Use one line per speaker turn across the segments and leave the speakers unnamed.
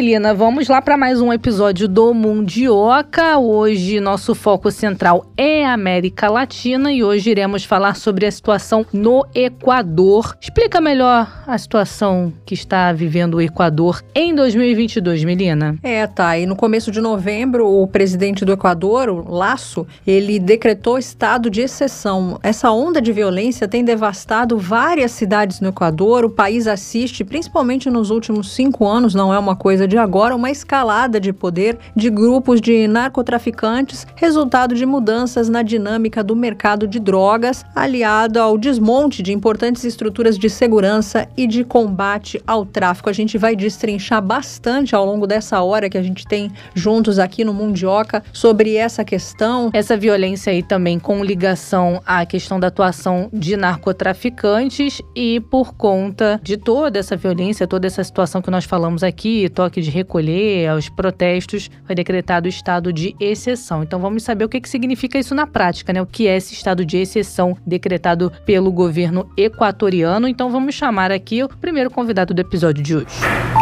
Melina, vamos lá para mais um episódio do Mundioca. Hoje nosso foco central é América Latina e hoje iremos falar sobre a situação no Equador. Explica melhor a situação que está vivendo o Equador em 2022, Melina.
É, tá. E no começo de novembro, o presidente do Equador, o Laço, ele decretou estado de exceção. Essa onda de violência tem devastado várias cidades no Equador. O país assiste, principalmente nos últimos cinco anos, não é uma coisa de agora uma escalada de poder de grupos de narcotraficantes, resultado de mudanças na dinâmica do mercado de drogas, aliado ao desmonte de importantes estruturas de segurança e de combate ao tráfico. A gente vai destrinchar bastante ao longo dessa hora que a gente tem juntos aqui no Mundioca sobre essa questão.
Essa violência aí também com ligação à questão da atuação de narcotraficantes e por conta de toda essa violência, toda essa situação que nós falamos aqui, toque de recolher, aos protestos, foi decretado o estado de exceção. Então vamos saber o que, que significa isso na prática, né? O que é esse estado de exceção decretado pelo governo equatoriano. Então vamos chamar aqui o primeiro convidado do episódio de hoje.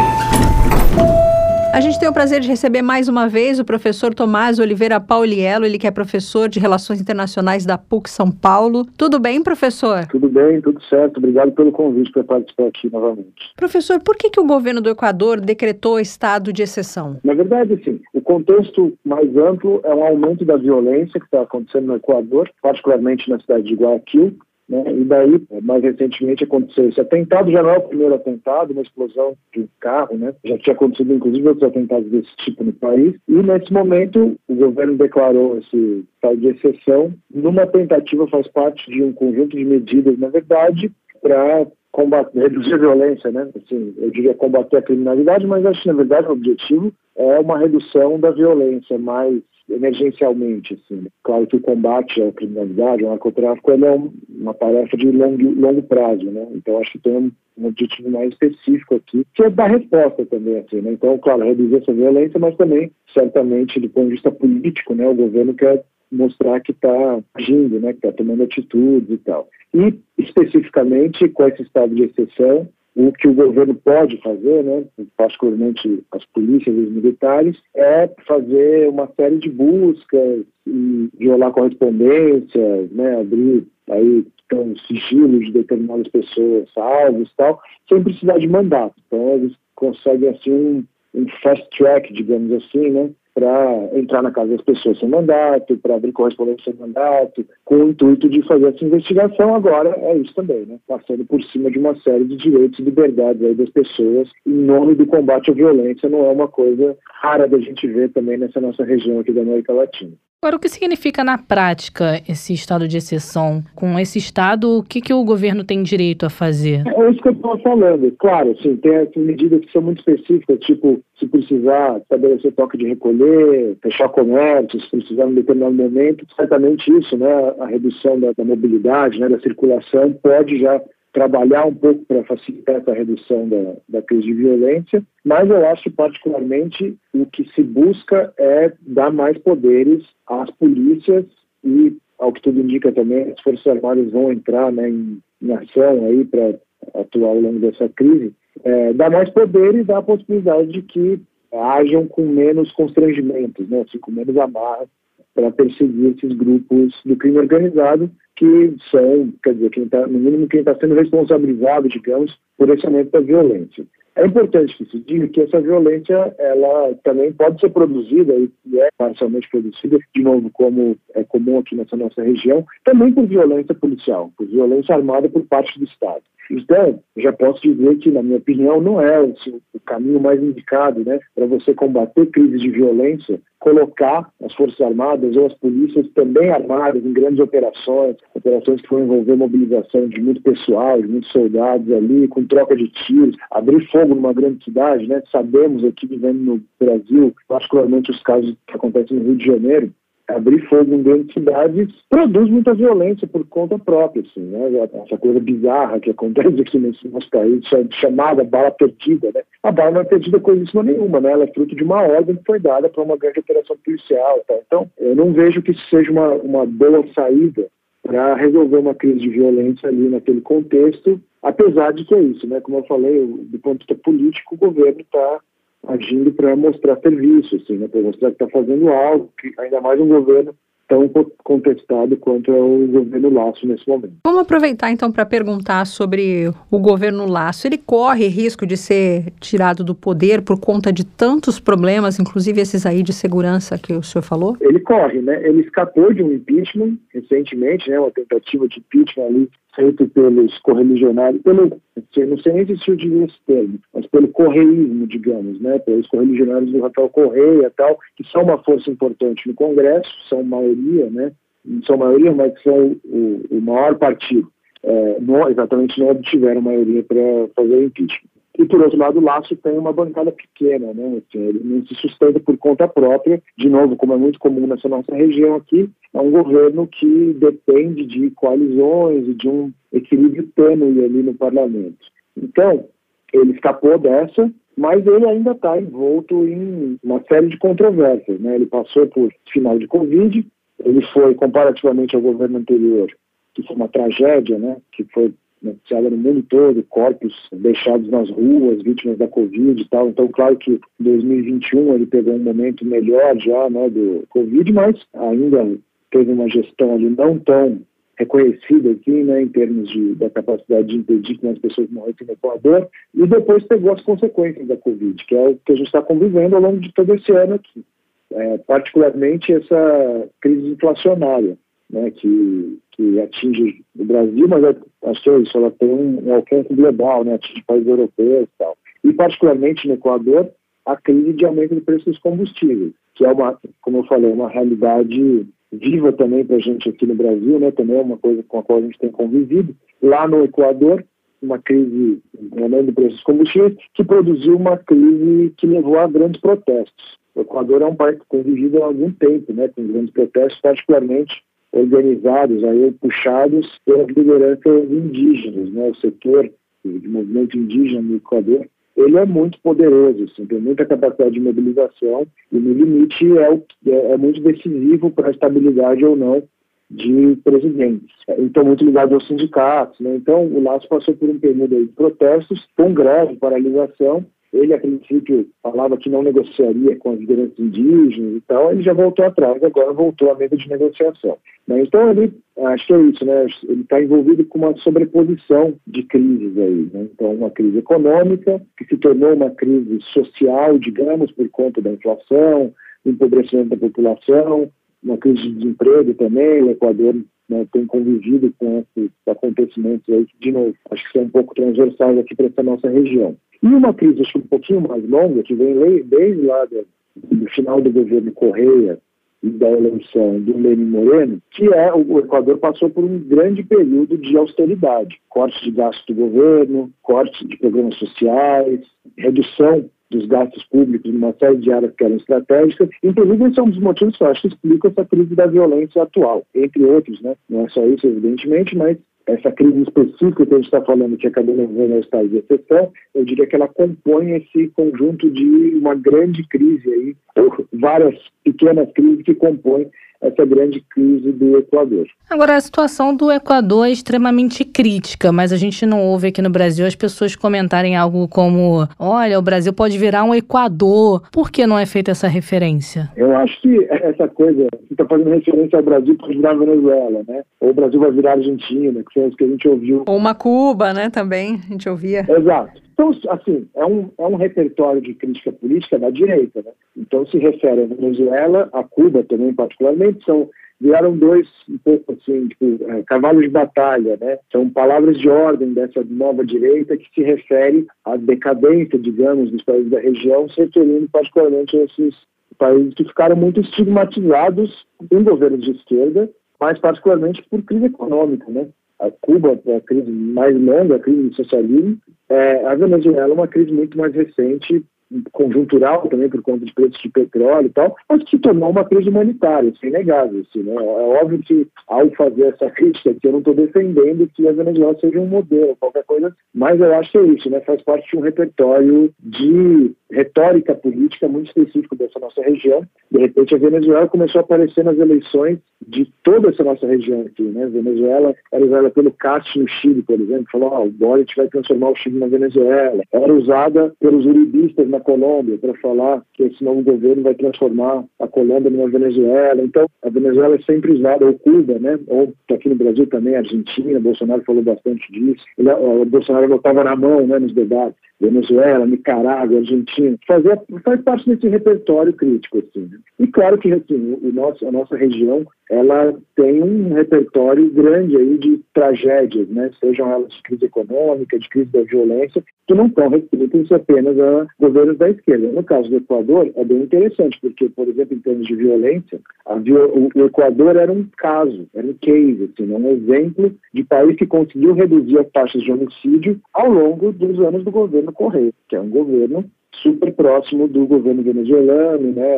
A gente tem o prazer de receber mais uma vez o professor Tomás Oliveira Pauliello, ele que é professor de Relações Internacionais da PUC São Paulo. Tudo bem, professor?
Tudo bem, tudo certo. Obrigado pelo convite para participar aqui novamente.
Professor, por que, que o governo do Equador decretou estado de exceção?
Na verdade, sim. O contexto mais amplo é um aumento da violência que está acontecendo no Equador, particularmente na cidade de Guayaquil, né? E daí, mais recentemente, aconteceu esse atentado. Já não é o primeiro atentado, uma explosão de um carro, né? Já tinha acontecido, inclusive, outros atentados desse tipo no país. E, nesse momento, o governo declarou esse estado de exceção numa tentativa, faz parte de um conjunto de medidas, na verdade, para combater, reduzir a violência, né? Assim, eu diria combater a criminalidade, mas acho que, na verdade, o objetivo é uma redução da violência mais emergencialmente. Assim. Claro que o combate à criminalidade, ao narcotráfico, é uma tarefa de longo, longo prazo, né? Então acho que tem um, um, objetivo mais específico aqui, que é dar resposta também, assim, né? Então, claro, reduzir essa violência, mas também, certamente, do ponto de vista político, né? O governo quer mostrar que está agindo, né? Que está tomando atitudes e tal. E, especificamente, com esse estado de exceção, o que o governo pode fazer, né, particularmente as polícias e os militares, é fazer uma série de buscas e violar correspondências, né, abrir aí então, sigilo de determinadas pessoas, salvos e tal, sem precisar de mandato. Então eles conseguem assim um, um fast track, digamos assim, né, para entrar na casa das pessoas sem mandato, para abrir correspondência sem mandato, com o intuito de fazer essa investigação. Agora é isso também, né? Passando por cima de uma série de direitos e liberdades aí das pessoas em nome do combate à violência. Não é uma coisa rara da gente ver também nessa nossa região aqui da América Latina.
Agora, o que significa na prática esse estado de exceção? Com esse estado, o que, que o governo tem direito a fazer?
É isso que eu estou falando. Claro, assim, tem essas medidas que são muito específicas, tipo, se precisar estabelecer toque de recolher, fechar comércio, se precisar em determinado momento, certamente isso, né, a redução da, da mobilidade, né, da circulação, pode já trabalhar um pouco para facilitar essa redução da, da crise de violência, mas eu acho particularmente o que se busca é dar mais poderes às polícias e, ao que tudo indica também, as Forças Armadas vão entrar né, em, em ação aí para atuar ao longo dessa crise, é, dar mais poderes, dar a possibilidade de que hajam com menos constrangimentos, né, assim, com menos amarras para perseguir esses grupos do crime organizado que são, quer dizer, quem tá, no mínimo quem está sendo responsabilizado, digamos, por esse aumento da violência. É importante que se diga que essa violência ela também pode ser produzida e é parcialmente produzida, de novo, como é comum aqui nessa nossa região, também por violência policial, por violência armada por parte do Estado. Então, já posso dizer que, na minha opinião, não é o, o caminho mais indicado né, para você combater crises de violência, colocar as Forças Armadas ou as polícias também armadas em grandes operações, operações que vão envolver mobilização de muito pessoal, de muitos soldados ali, com troca de tiros, abrir fogo numa grande cidade, né? Sabemos aqui vivendo no Brasil, particularmente os casos que acontecem no Rio de Janeiro, abrir fogo em grandes cidades produz muita violência por conta própria, assim, né? Essa coisa bizarra que acontece aqui nesse nosso país, chamada bala perdida, né? A bala não é perdida coisíssima nenhuma, né? Ela é fruto de uma ordem que foi dada para uma grande operação policial, tá? Então, eu não vejo que isso seja uma, uma boa saída para resolver uma crise de violência ali naquele contexto, apesar de que é isso, né? Como eu falei, do ponto de vista político, o governo está agindo para mostrar serviço, assim, né? Para mostrar que está fazendo algo, que ainda mais um governo tão contestado quanto é o governo Laço nesse momento.
Vamos aproveitar então para perguntar sobre o governo Laço. Ele corre risco de ser tirado do poder por conta de tantos problemas, inclusive esses aí de segurança que o senhor falou?
Ele corre, né? Ele escapou de um impeachment recentemente, né? Uma tentativa de impeachment ali feito pelos correligionários, pelo, não sei nem se eu diria esse termo, mas pelo correísmo, digamos, né, pelos correligionários do Rafael Correia tal, que são uma força importante no Congresso, são maioria, né, não são maioria, mas são o, o maior partido. É, não, exatamente não obtiveram maioria para fazer impeachment. E, por outro lado, o Laço tem uma bancada pequena, né? Assim, ele não se sustenta por conta própria. De novo, como é muito comum nessa nossa região aqui, é um governo que depende de coalizões e de um equilíbrio tênue ali no parlamento. Então, ele escapou dessa, mas ele ainda está envolto em uma série de controvérsias. Né? Ele passou por final de Covid, ele foi, comparativamente ao governo anterior, que foi uma tragédia, né? que foi noticiada no mundo todo, corpos deixados nas ruas, vítimas da Covid e tal. Então, claro que em 2021 ele pegou um momento melhor já né, do Covid, mas ainda teve uma gestão ali não tão reconhecida aqui, né, em termos de, da capacidade de impedir que as pessoas morressem no Equador, e depois pegou as consequências da Covid, que é o que a gente está convivendo ao longo de todo esse ano aqui. É, particularmente essa crise inflacionária né, que, que atinge o Brasil, mas é, acho que é ela tem um, alcance global, né, atinge países europeus e tal. E particularmente no Equador, a crise de aumento de preços dos combustíveis, que é uma, como eu falei, uma realidade viva também para a gente aqui no Brasil, né, também é uma coisa com a qual a gente tem convivido. Lá no Equador, uma crise aumento de preços dos combustíveis que produziu uma crise que levou a grandes protestos. O Equador é um país que tem vivido há algum tempo, né, com grandes protestos, particularmente organizados, aí, puxados pelas lideranças indígenas, né? o setor de movimento indígena no Equador, ele é muito poderoso, assim, tem muita capacidade de mobilização e no limite é, o, é, é muito decisivo para a estabilidade ou não de presidentes. Então, muito ligado aos sindicatos. Né? Então, o Laço passou por um período de protestos, com greve, paralisação, ele, a princípio, falava que não negociaria com as lideranças indígenas e tal, ele já voltou atrás, agora voltou à mesa de negociação. Né? Então, ele, acho que é isso, né? ele está envolvido com uma sobreposição de crises aí. Né? Então, uma crise econômica, que se tornou uma crise social, digamos, por conta da inflação, do empobrecimento da população, uma crise de desemprego também, o Equador né, tem convivido com esses acontecimentos aí, de novo, acho que são um pouco transversais aqui para essa nossa região. E uma crise um pouquinho mais longa, que vem desde lá do, do final do governo Correia e da eleição do Lenin Moreno, que é o Equador passou por um grande período de austeridade, corte de gastos do governo, corte de programas sociais, redução dos gastos públicos numa série de áreas que eram estratégicas. Inclusive, esse é um dos motivos que eu acho que explica essa crise da violência atual, entre outros, né? Não é só isso, evidentemente, mas essa crise específica que a gente está falando, que acabou levando ao estado de exceção, eu diria que ela compõe esse conjunto de uma grande crise aí, ou várias pequenas crises que compõem essa grande crise do Equador.
Agora, a situação do Equador é extremamente crítica, mas a gente não ouve aqui no Brasil as pessoas comentarem algo como: olha, o Brasil pode virar um Equador. Por que não é feita essa referência?
Eu acho que essa coisa, você está fazendo referência ao Brasil, pode virar Venezuela, né? Ou o Brasil vai virar Argentina, que são os que a gente ouviu.
Ou uma Cuba, né? Também a gente ouvia.
Exato. Então, assim, é um, é um repertório de crítica política da direita, né? Então, se refere a Venezuela, a Cuba também, particularmente, são viraram dois, um pouco assim, tipo, é, cavalos de batalha, né? São palavras de ordem dessa nova direita que se refere à decadência, digamos, dos países da região, se referindo particularmente a esses países que ficaram muito estigmatizados em governos de esquerda, mas particularmente por crise econômica, né? A Cuba, a crise mais longa, a crise do socialismo, é, a Venezuela é uma crise muito mais recente conjuntural também por conta de preços de petróleo e tal, mas que se tornou uma crise humanitária, isso é inegável. Assim, né? É óbvio que ao fazer essa crítica, eu não estou defendendo que a Venezuela seja um modelo, qualquer coisa, mas eu acho que é isso, né? faz parte de um repertório de retórica política muito específico dessa nossa região. De repente, a Venezuela começou a aparecer nas eleições de toda essa nossa região aqui. Né? Venezuela era usada pelo Castro no Chile, por exemplo, falou: oh, o Boric vai transformar o Chile na Venezuela. Era usada pelos uribistas na Colômbia para falar que esse novo governo vai transformar a Colômbia numa Venezuela. Então, a Venezuela é sempre usada, ou Cuba, né? ou aqui no Brasil também, Argentina, Bolsonaro falou bastante disso. Ele, o Bolsonaro botava na mão né, nos debates. Venezuela, Nicarágua, Argentina, fazer, faz parte desse repertório crítico. Assim, né? E claro que assim, o nosso, a nossa região ela tem um repertório grande aí de tragédias, né? sejam elas de crise econômica, de crise da violência, que não estão restritas apenas a da esquerda. No caso do Equador, é bem interessante, porque, por exemplo, em termos de violência, o, Equador era um caso, era um case, assim, um exemplo de país que conseguiu reduzir as taxas de homicídio ao longo dos anos do governo Correia, que é um governo super próximo do governo venezuelano, né?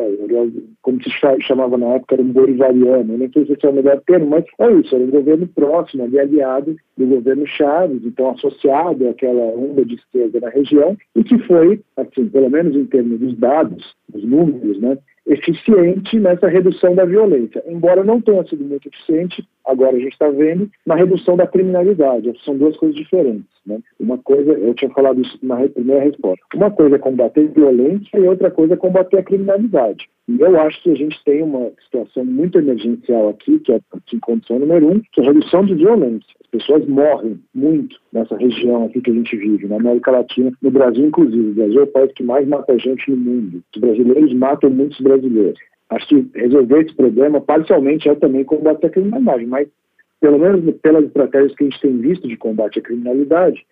Como se chamava na época, era um bolivariano. Nem sei se é o melhor termo, mas é isso, era um governo próximo, ali aliado do governo Chaves, então associado àquela onda de esquerda na região, e que foi, assim, pelo menos em termos dos dados, dos números, né? Eficiente nessa redução da violência, embora não tenha sido muito eficiente, agora a gente está vendo, na redução da criminalidade. São duas coisas diferentes. Né? Uma coisa, eu tinha falado isso na primeira resposta, uma coisa é combater violência e outra coisa é combater a criminalidade. E eu acho que a gente tem uma situação muito emergencial aqui, que é em condição número um, que é a redução de violência. As pessoas morrem muito nessa região aqui que a gente vive, na América Latina, no Brasil inclusive. O Brasil é o país que mais mata gente no mundo. Os brasileiros matam muitos brasileiros. Acho que resolver esse problema parcialmente é também combater a criminalidade, mas pelo menos pelas estratégias que a gente tem visto de combate à criminalidade,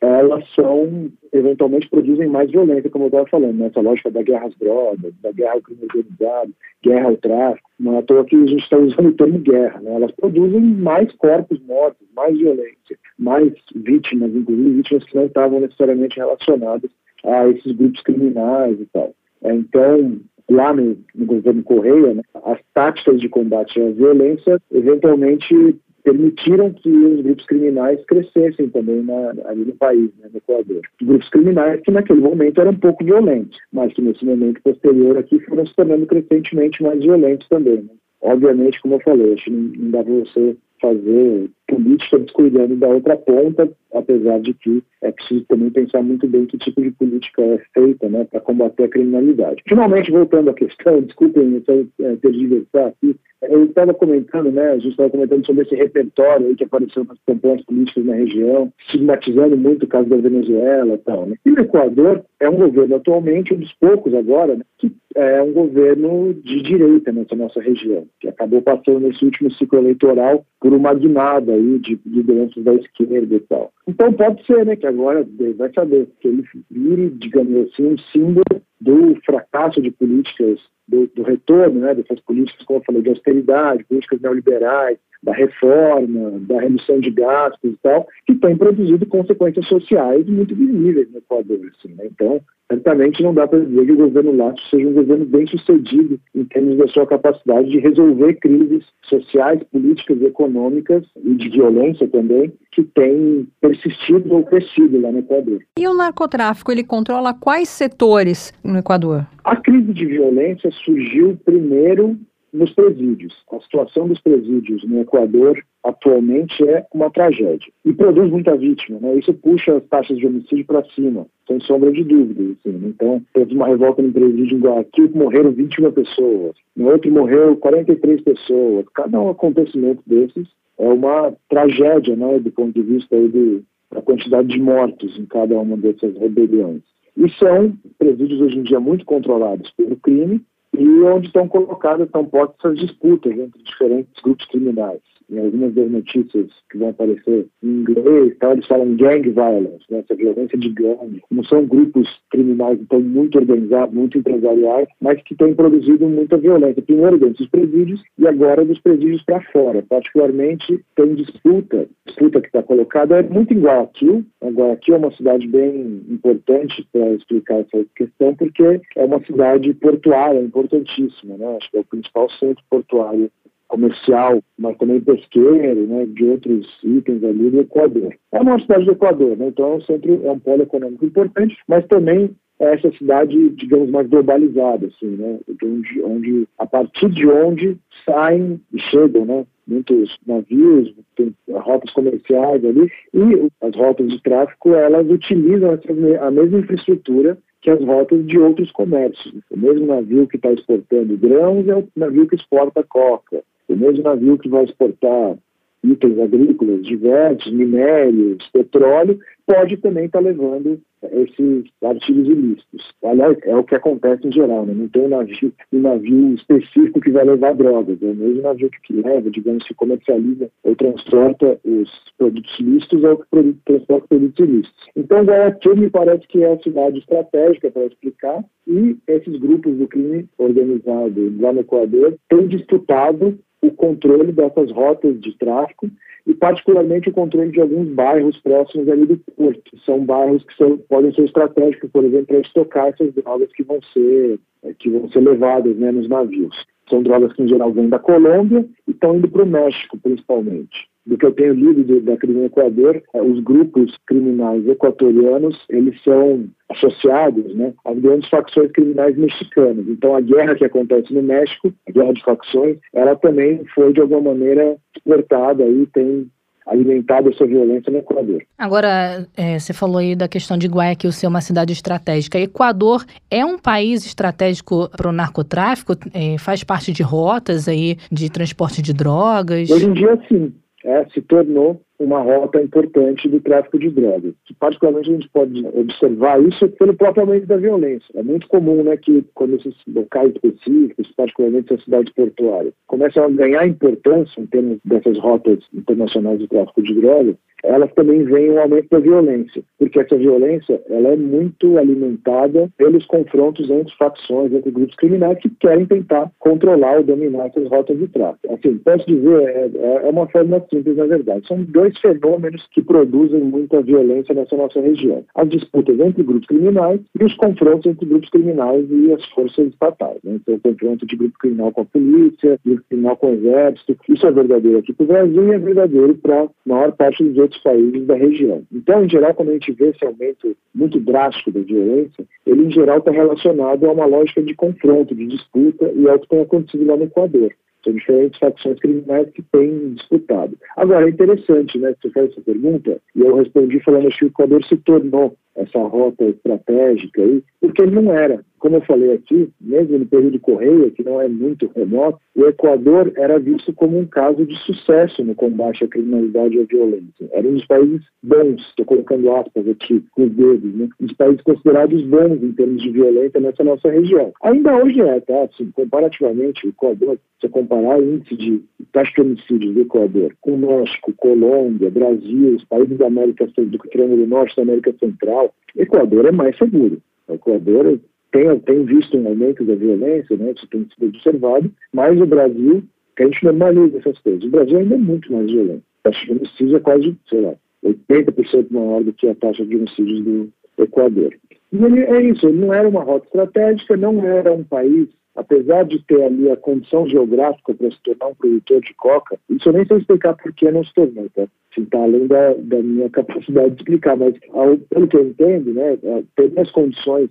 elas são, eventualmente, produzem mais violência, como eu estava falando, nessa né? lógica da guerra às drogas, da guerra ao crime organizado, guerra ao tráfico. Não é à toa que a gente está usando o termo guerra. Né? Elas produzem mais corpos mortos, mais violência, mais vítimas, inclusive vítimas que não estavam necessariamente relacionadas a esses grupos criminais e tal. É, então, lá no, no governo Correia, né, as táticas de combate à violência eventualmente permitiram que os grupos criminais crescessem também na, ali no país, né, no Equador. Grupos criminais que naquele momento eram um pouco violentos, mas que nesse momento posterior aqui foram se tornando crescentemente mais violentos também. Né? Obviamente, como eu falei, acho que não, não dá para você fazer política descuidando da outra ponta, apesar de que é preciso também pensar muito bem que tipo de política é feita né, para combater a criminalidade. Finalmente, voltando à questão, desculpem eu é, tergiversar aqui, eu estava comentando, né, a gente estava comentando sobre esse repertório que apareceu nas campanhas políticas na região, estigmatizando muito o caso da Venezuela e tal. Né? E o Equador é um governo atualmente, um dos poucos agora, né, que é um governo de direita nessa nossa região, que acabou passando nesse último ciclo eleitoral por uma guinada aí de lideranças da esquerda e tal. Então pode ser, né, que agora vai saber, que ele vire, digamos assim, um símbolo do fracasso de políticas, do, do retorno né, dessas políticas, como eu falei, de austeridade, políticas neoliberais, da reforma, da redução de gastos e tal, que tem produzido consequências sociais muito visíveis no Equador. Assim, né? Então, certamente não dá para dizer que o governo Lasso seja um governo bem sucedido em termos da sua capacidade de resolver crises sociais, políticas, econômicas e de violência também que têm persistido ou crescido lá no Equador.
E o narcotráfico, ele controla quais setores no Equador?
A crise de violência surgiu primeiro nos presídios. A situação dos presídios no Equador atualmente é uma tragédia e produz muita vítima. Né? Isso puxa as taxas de homicídio para cima, sem sombra de dúvida. Assim. Então, teve uma revolta no presídio em Guayaquil morreram 21 pessoas, no outro morreu 43 pessoas. Cada um acontecimento desses é uma tragédia né, do ponto de vista aí do, da quantidade de mortos em cada uma dessas rebeliões. E são presídios hoje em dia muito controlados pelo crime e onde estão colocadas, estão postas disputas entre diferentes grupos criminais. Em algumas das notícias que vão aparecer em inglês, eles falam gang violence, né, essa violência de gangue. Não são grupos criminais então muito organizados, muito empresariais, mas que têm produzido muita violência. Primeiro dentro dos presídios e agora dos presídios para fora. Particularmente tem disputa, disputa que está colocada é muito em Guayaquil. Guayaquil é uma cidade bem importante para explicar essa questão, porque é uma cidade portuária importantíssima, né? Acho que é o principal centro portuário comercial, mas também pesqueiro, né, de outros itens ali do Equador. É uma cidade do Equador, né, então é um centro, é um polo econômico importante, mas também é essa cidade, digamos, mais globalizada, assim, né, onde, onde, a partir de onde saem e chegam, né, muitos navios, tem rotas comerciais ali, e as rotas de tráfico, elas utilizam a mesma infraestrutura que as rotas de outros comércios. O mesmo navio que está exportando grãos é o navio que exporta coca. O mesmo navio que vai exportar itens agrícolas diversos, minérios, petróleo, pode também estar tá levando esses artigos ilícitos. Aliás, é o que acontece em geral, né? não tem um navio, um navio específico que vai levar drogas, é o mesmo navio que leva, digamos, que comercializa ou transporta os produtos ilícitos ou que transporta produtos ilícitos. Então, Guayaquil me parece que é a cidade estratégica para explicar e esses grupos do crime organizado lá no Equador têm disputado o controle dessas rotas de tráfico e particularmente o controle de alguns bairros próximos ali do porto. São bairros que são, podem ser estratégicos, por exemplo, para estocar essas drogas que vão ser, que vão ser levadas né, nos navios. São drogas que em geral vêm da Colômbia e estão indo para o México, principalmente do que eu tenho lido do, da crime Equador, é, os grupos criminais equatorianos, eles são associados né, às grandes facções criminais mexicanas. Então, a guerra que acontece no México, a guerra de facções, ela também foi, de alguma maneira, exportada e tem alimentado essa violência no Equador.
Agora, é, você falou aí da questão de Guayaquil ser uma cidade estratégica. Equador é um país estratégico para o narcotráfico? É, faz parte de rotas aí de transporte de drogas?
Hoje em dia, sim é, se tornou uma rota importante do tráfico de drogas. Particularmente a gente pode observar isso pelo próprio aumento da violência. É muito comum né, que quando esses locais específicos, particularmente as cidades portuárias, começam a ganhar importância em termos dessas rotas internacionais de tráfico de drogas, elas também veem um aumento da violência, porque essa violência ela é muito alimentada pelos confrontos entre facções, entre grupos criminais que querem tentar controlar ou dominar essas rotas de tráfico. Assim, posso dizer, é, é, é uma forma simples na verdade. São dois fenômenos que produzem muita violência nessa nossa região: as disputas entre grupos criminais e os confrontos entre grupos criminais e as forças estatais. Né? Então, o confronto de grupo criminal com a polícia, grupo criminal com o exército. Isso é verdadeiro aqui para o Brasil e é verdadeiro para a maior parte dos outros países da região. Então, em geral, quando a gente vê esse aumento muito drástico da violência, ele em geral está relacionado a uma lógica de confronto, de disputa, e é o que tem acontecido lá no Equador. São diferentes facções criminais que têm disputado. Agora, é interessante, né, você fez essa pergunta, e eu respondi falando que o Equador se tornou essa rota estratégica aí, porque ele não era. Como eu falei aqui, mesmo no período Correia, que não é muito remoto, o Equador era visto como um caso de sucesso no combate à criminalidade e à violência. Era um dos países bons, estou colocando aspas aqui com os dedos, né? um dos países considerados bons em termos de violência nessa nossa região. Ainda hoje é, tá? Assim, comparativamente, o Equador, se comparar o índice de taxa de homicídios do Equador com México, Colômbia, Brasil, os países da América do Triângulo Norte da América Central, o Equador é mais seguro. O Equador tem, tem visto um aumento da violência, né, isso tem sido observado, mas o Brasil, a gente normaliza essas coisas, o Brasil ainda é muito mais violento. A taxa de homicídios é quase, sei lá, 80% maior do que a taxa de homicídios do Equador. E ele, é isso, ele não era uma rota estratégica, não era um país apesar de ter ali a condição geográfica para se tornar um produtor de coca, isso eu nem sei explicar por que não se tornou, tá? Assim, tá além da, da, minha capacidade de explicar, mas ao, pelo que eu entendo, né, é, tem as condições,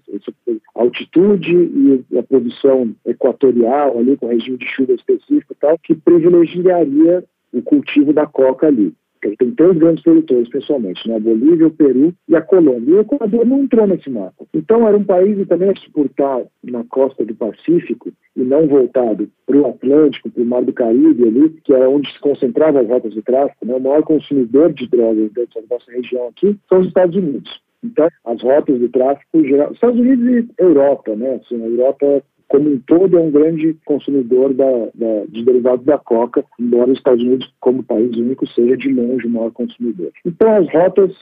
a altitude e a posição equatorial ali, com regime de chuva específico e tal, que privilegiaria o cultivo da coca ali. Tem três grandes produtores, pessoalmente, né? a Bolívia, o Peru e a Colômbia. E o Equador não entrou nesse mapa. Então, era um país que também por estar na costa do Pacífico e não voltado para o Atlântico, para o Mar do Caribe ali, que é onde se concentravam as rotas de tráfico, né? o maior consumidor de drogas dentro da nossa região aqui são os Estados Unidos. Então, as rotas de tráfico geral, Estados Unidos e Europa, né? Assim, a Europa como um todo, é um grande consumidor da, da, de derivados da coca, embora os Estados Unidos, como país único, seja de longe o maior consumidor. Então, as rotas,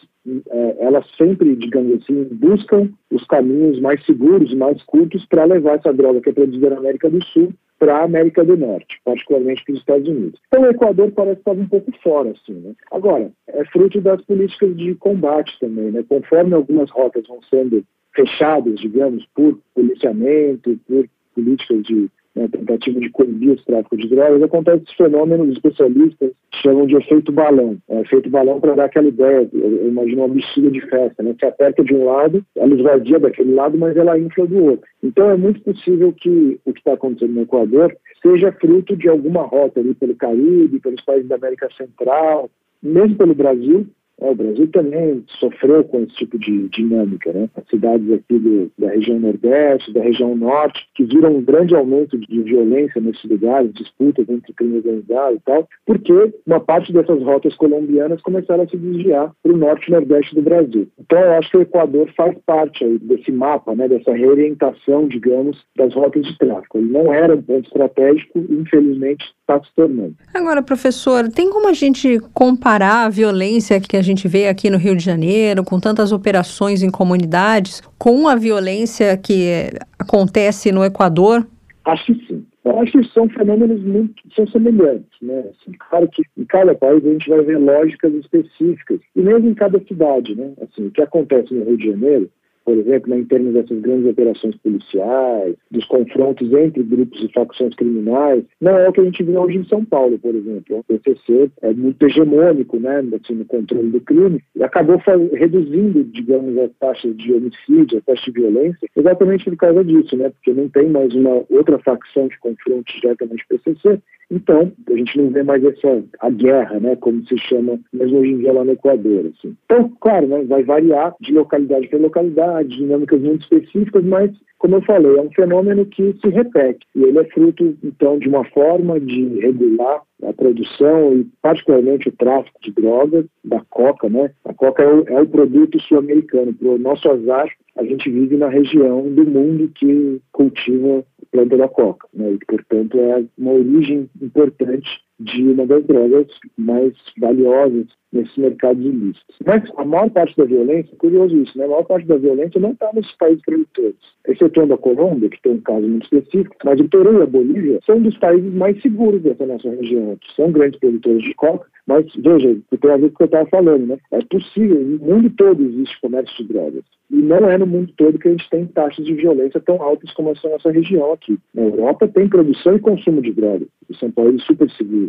é, elas sempre, digamos assim, buscam os caminhos mais seguros, mais curtos, para levar essa droga que é produzida na América do Sul para a América do Norte, particularmente para os Estados Unidos. Então o Equador parece estar um pouco fora, assim, né? Agora, é fruto das políticas de combate também, né? Conforme algumas rotas vão sendo fechadas, digamos, por policiamento, por políticas de né, tentativa de coibir o tráfico de drogas, acontece esse fenômeno, os especialistas chamam de efeito balão. É, efeito balão para dar aquela ideia, eu, imagino uma bexiga de festa, né? Se aperta de um lado, ela esvazia daquele lado, mas ela infla do outro. Então é muito possível que o que está acontecendo no Equador seja fruto de alguma rota ali pelo Caribe, pelos países da América Central, mesmo pelo Brasil, é, o Brasil também sofreu com esse tipo de dinâmica, né? As cidades aqui do, da região Nordeste, da região Norte, que viram um grande aumento de violência nesses lugares, disputas entre crime organizado e tal, porque uma parte dessas rotas colombianas começaram a se desviar para o Norte e Nordeste do Brasil. Então, eu acho que o Equador faz parte aí desse mapa, né? Dessa reorientação, digamos, das rotas de tráfico. Ele não era um ponto estratégico infelizmente, está se tornando.
Agora, professor, tem como a gente comparar a violência que a gente vê aqui no Rio de Janeiro, com tantas operações em comunidades, com a violência que acontece no Equador?
Acho que sim. Eu acho que são fenômenos muito são semelhantes, né? Assim, claro que em cada país a gente vai ver lógicas específicas e mesmo em cada cidade, né? Assim, o que acontece no Rio de Janeiro por exemplo, né, em termos dessas grandes operações policiais, dos confrontos entre grupos e facções criminais, não é o que a gente vê hoje em São Paulo, por exemplo. O PCC é muito hegemônico né, assim, no controle do crime e acabou reduzindo, digamos, as taxas de homicídio, as taxas de violência, exatamente por causa disso, né, porque não tem mais uma outra facção que confronte diretamente o PCC, então, a gente não vê mais essa a guerra, né, como se chama mesmo hoje em dia lá no Equador. Assim. Então, claro, né, vai variar de localidade para localidade, dinâmicas muito específicas, mas, como eu falei, é um fenômeno que se repete. E ele é fruto, então, de uma forma de regular a produção e, particularmente, o tráfico de drogas, da coca, né? A coca é o, é o produto sul-americano. Para o nosso azar, a gente vive na região do mundo que cultiva planta da coca, né, e portanto é uma origem importante de uma das drogas mais valiosas nesses mercados ilícitos. Mas a maior parte da violência, curioso isso, né? a maior parte da violência não está nesses países produtores. Excetuando a Colômbia, que tem um caso muito específico, mas o Peru e a Bolívia são dos países mais seguros dessa nossa região. São grandes produtores de coca, mas veja, tem a ver com o que eu estava falando, né? É possível, no mundo todo existe comércio de drogas. E não é no mundo todo que a gente tem taxas de violência tão altas como essa nossa região aqui. Na Europa tem produção e consumo de drogas. São países super seguros.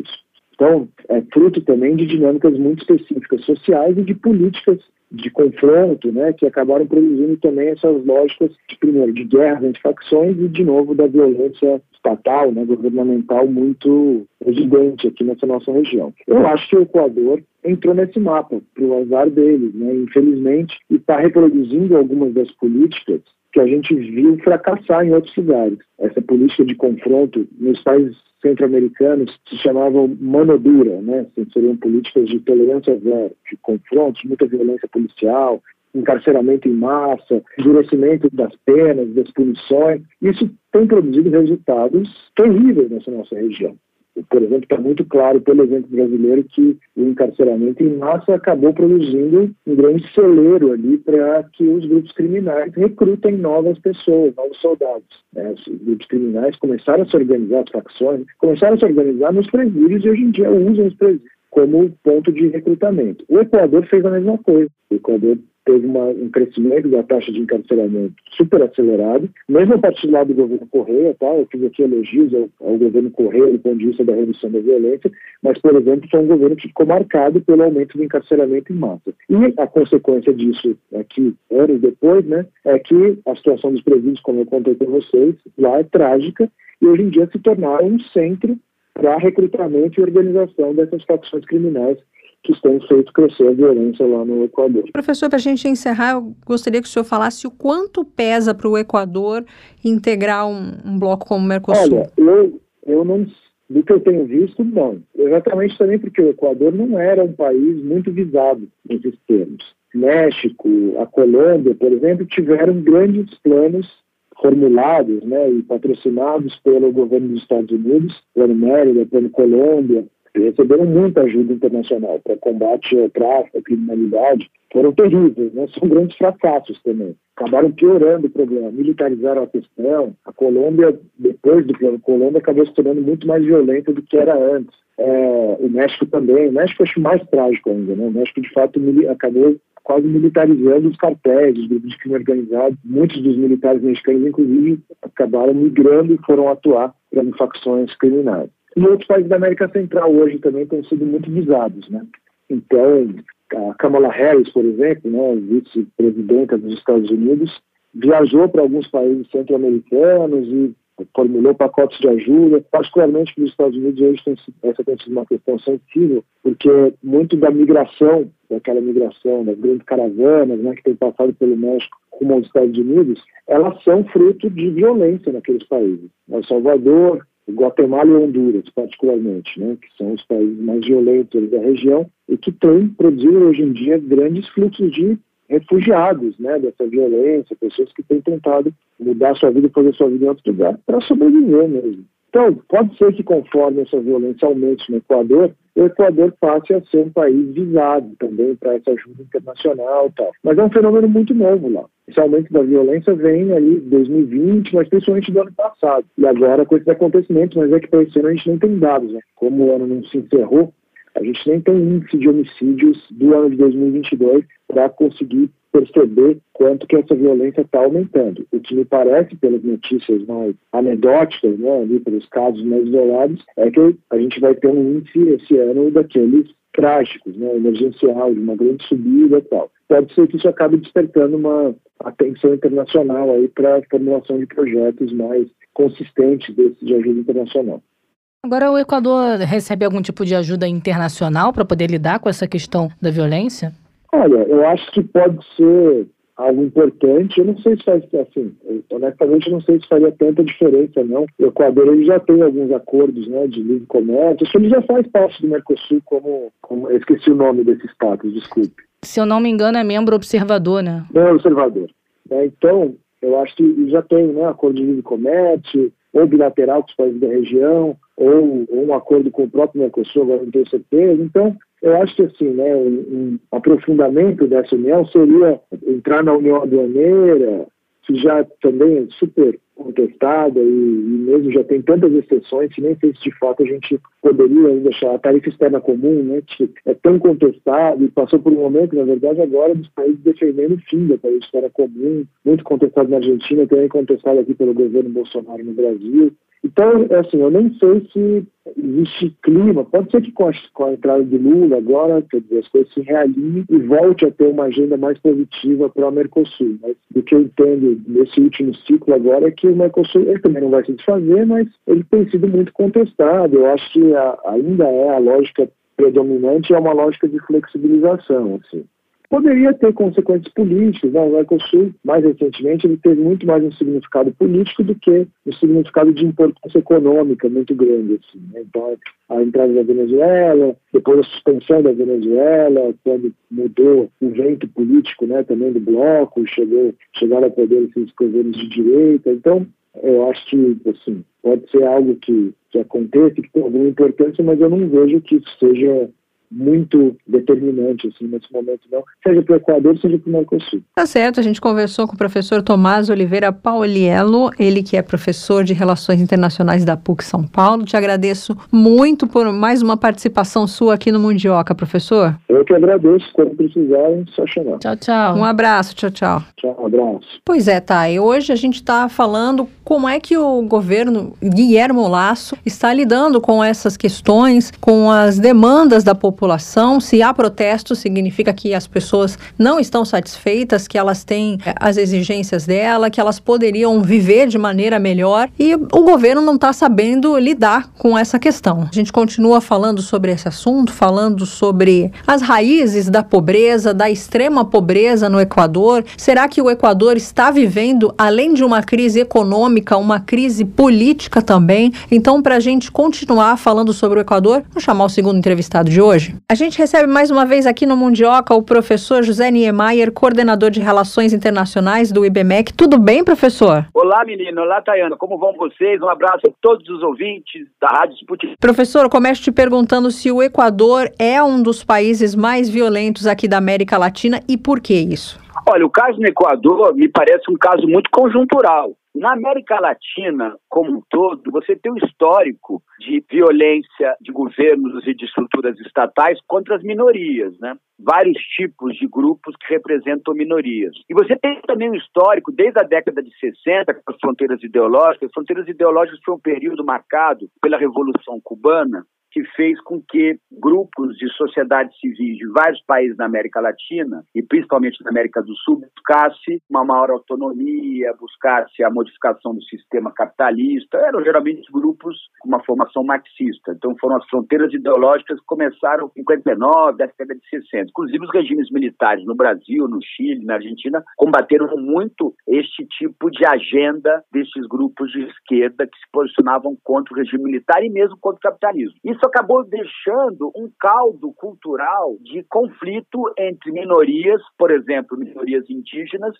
Então, é fruto também de dinâmicas muito específicas sociais e de políticas de confronto, né, que acabaram produzindo também essas lógicas, de, primeiro, de guerra entre facções e, de novo, da violência estatal, né, governamental muito evidente aqui nessa nossa região. Eu acho que o Equador entrou nesse mapa, para o azar deles, né, infelizmente, e está reproduzindo algumas das políticas que a gente viu fracassar em outros lugares. Essa política de confronto nos países centro-americanos se chamavam mano dura, né? Seriam políticas de tolerância zero, de confrontos, muita violência policial, encarceramento em massa, endurecimento das penas, das punições. Isso tem produzido resultados terríveis nessa nossa região por exemplo, está muito claro pelo exemplo brasileiro que o encarceramento em massa acabou produzindo um grande celeiro ali para que os grupos criminais recrutem novas pessoas, novos soldados. Né? Os grupos criminais começaram a se organizar, as facções, começaram a se organizar nos presídios e hoje em dia usam os presídios como ponto de recrutamento. O Equador fez a mesma coisa. O Equador teve uma, um crescimento da taxa de encarceramento super acelerado, mesmo a partir lado do governo Correia, tá? eu fiz aqui elogios ao, ao, governo Correia do ponto de vista da redução da violência, mas, por exemplo, foi um governo que ficou marcado pelo aumento do encarceramento em massa. E a consequência disso aqui, anos depois, né, é que a situação dos presídios, como eu contei para vocês, lá é trágica, e hoje em dia se tornaram um centro para recrutamento e organização dessas facções criminais que têm feito crescer a violência lá no Equador.
Professor, para a gente encerrar, eu gostaria que o senhor falasse o quanto pesa para o Equador integrar um, um, bloco como o Mercosul.
Olha, eu, eu não, do que eu tenho visto, não. Exatamente também porque o Equador não era um país muito visado nesses termos. México, a Colômbia, por exemplo, tiveram grandes planos formulados né, e patrocinados pelo governo dos Estados Unidos, Plano Mérida, Plano Colômbia, receberam muita ajuda internacional para combate ao tráfico, à criminalidade, foram terríveis, né? são grandes fracassos também. Acabaram piorando o problema, militarizaram a questão. A Colômbia, depois do plano Colômbia, acabou se tornando muito mais violenta do que era antes. É, o México também, o México acho mais trágico ainda, né? o México de fato acabou quase militarizando os cartéis, os grupos de crime organizado. Muitos dos militares mexicanos, inclusive, acabaram migrando e foram atuar para facções criminais. E outros países da América Central hoje também têm sido muito visados, né? Então, a Kamala Harris, por exemplo, né, vice-presidenta dos Estados Unidos, viajou para alguns países centro-americanos e formulou pacotes de ajuda, particularmente para os Estados Unidos hoje tem, essa tem sido uma questão sensível, porque muito da migração, daquela migração das grandes caravanas né, que tem passado pelo México rumo aos Estados Unidos, elas são fruto de violência naqueles países. El Salvador, Guatemala e Honduras, particularmente, né, que são os países mais violentos da região e que têm produzido hoje em dia grandes fluxos de refugiados né, dessa violência, pessoas que têm tentado mudar sua vida e fazer sua vida em outro lugar para sobreviver mesmo. Então, pode ser que conforme essa violência aumente no Equador, o Equador passe a ser um país visado também para essa ajuda internacional e tal. Mas é um fenômeno muito novo lá. Esse aumento da violência vem ali de 2020, mas principalmente do ano passado. E agora com esses acontecimentos, mas é que para esse ano a gente não tem dados. Né? Como o ano não se encerrou, a gente nem tem índice de homicídios do ano de 2022 para conseguir perceber quanto que essa violência está aumentando. O que me parece, pelas notícias mais anedóticas, né, ali pelos casos mais isolados, é que a gente vai ter um índice esse ano daqueles trágicos, né, emergencial, de uma grande subida e tal. Pode ser que isso acabe despertando uma atenção internacional aí para a formulação de projetos mais consistentes desses de ajuda internacional.
Agora, o Equador recebe algum tipo de ajuda internacional para poder lidar com essa questão da violência?
Olha, eu acho que pode ser algo importante. Eu não sei se faz assim, honestamente, não sei se faria tanta diferença, não. O Equador ele já tem alguns acordos né, de livre comércio. Ele já faz parte do Mercosul como, como. Eu esqueci o nome desse status, desculpe.
Se eu não me engano, é membro observador, né?
É observador. É, então, eu acho que já tem né, acordo de livre comércio, ou bilateral com os países da região, ou, ou um acordo com o próprio Mercosul, agora não tenho certeza. Então, eu acho que assim, né, um, um, aprofundamento dessa união seria entrar na União Aduaneira, que já também é super contestada e, e, mesmo já tem tantas exceções que nem sei se de fato a gente poderia ainda a tarifa externa comum, né, que é tão contestado e passou por um momento, na verdade, agora dos países defendendo o fim da tarifa externa comum, muito contestado na Argentina, também contestado aqui pelo governo Bolsonaro no Brasil. Então, é assim, eu nem sei se existe clima. Pode ser que com a, com a, entrada de Lula agora, quer dizer, as coisas se realinhem e volte a ter uma agenda mais positiva para o Mercosul. Mas o que eu entendo nesse último ciclo agora é que o Mercosul ele também não vai se desfazer, mas ele tem sido muito contestado. Eu acho que a, ainda é a lógica predominante, é uma lógica de flexibilização. Assim poderia ter consequências políticas. Né? O Mercosul, mais recentemente, ele teve muito mais um significado político do que um significado de importância econômica muito grande. Assim, né? Então, a entrada da Venezuela, depois a suspensão da Venezuela, quando mudou o vento político né, também do bloco, chegou, chegaram a poder esses governos de direita. Então, eu acho que assim, pode ser algo que, que aconteça, que tem alguma importância, mas eu não vejo que isso seja muito determinante assim, nesse momento, não, seja para o Equador, seja para o Mercosul.
Tá certo, a gente conversou com o professor Tomás Oliveira Pauliello, ele que é professor de Relações Internacionais da PUC São Paulo. Te agradeço muito por mais uma participação sua aqui no Mundioca, professor.
Eu que agradeço, quando precisarem, só chamar.
Tchau, tchau.
Um abraço, tchau, tchau.
Tchau, um abraço.
Pois é, tá, e hoje a gente está falando como é que o governo Guilherme Lasso está lidando com essas questões, com as demandas da população população. Se há protesto, significa que as pessoas não estão satisfeitas, que elas têm eh, as exigências dela, que elas poderiam viver de maneira melhor e o governo não está sabendo lidar com essa questão. A gente continua falando sobre esse assunto, falando sobre as raízes da pobreza, da extrema pobreza no Equador. Será que o Equador está vivendo, além de uma crise econômica, uma crise política também? Então, para a gente continuar falando sobre o Equador, vou chamar o segundo entrevistado de hoje. Hoje. A gente recebe mais uma vez aqui no Mundioca o professor José Niemeyer, coordenador de Relações Internacionais do IBMEC. Tudo bem, professor?
Olá, menino. Olá, Tayana. Como vão vocês? Um abraço a todos os ouvintes da Rádio Sputnik.
Professor, começo te perguntando se o Equador é um dos países mais violentos aqui da América Latina e por que isso?
Olha, o caso no Equador me parece um caso muito conjuntural. Na América Latina, como um todo, você tem um histórico de violência de governos e de estruturas estatais contra as minorias, né? Vários tipos de grupos que representam minorias. E você tem também um histórico, desde a década de 60, com as fronteiras ideológicas. As fronteiras ideológicas foi um período marcado pela Revolução Cubana, que fez com que grupos de sociedade civil de vários países da América Latina, e principalmente na América do Sul, buscasse uma maior autonomia, buscasse a modificação do sistema capitalista. Eram geralmente grupos com uma formação marxista. Então foram as fronteiras ideológicas que começaram em 59, década de 60. Inclusive os regimes militares no Brasil, no Chile, na Argentina, combateram muito este tipo de agenda desses grupos de esquerda que se posicionavam contra o regime militar e mesmo contra o capitalismo. Isso acabou deixando um caldo cultural de conflito entre minorias, por exemplo, minorias indígenas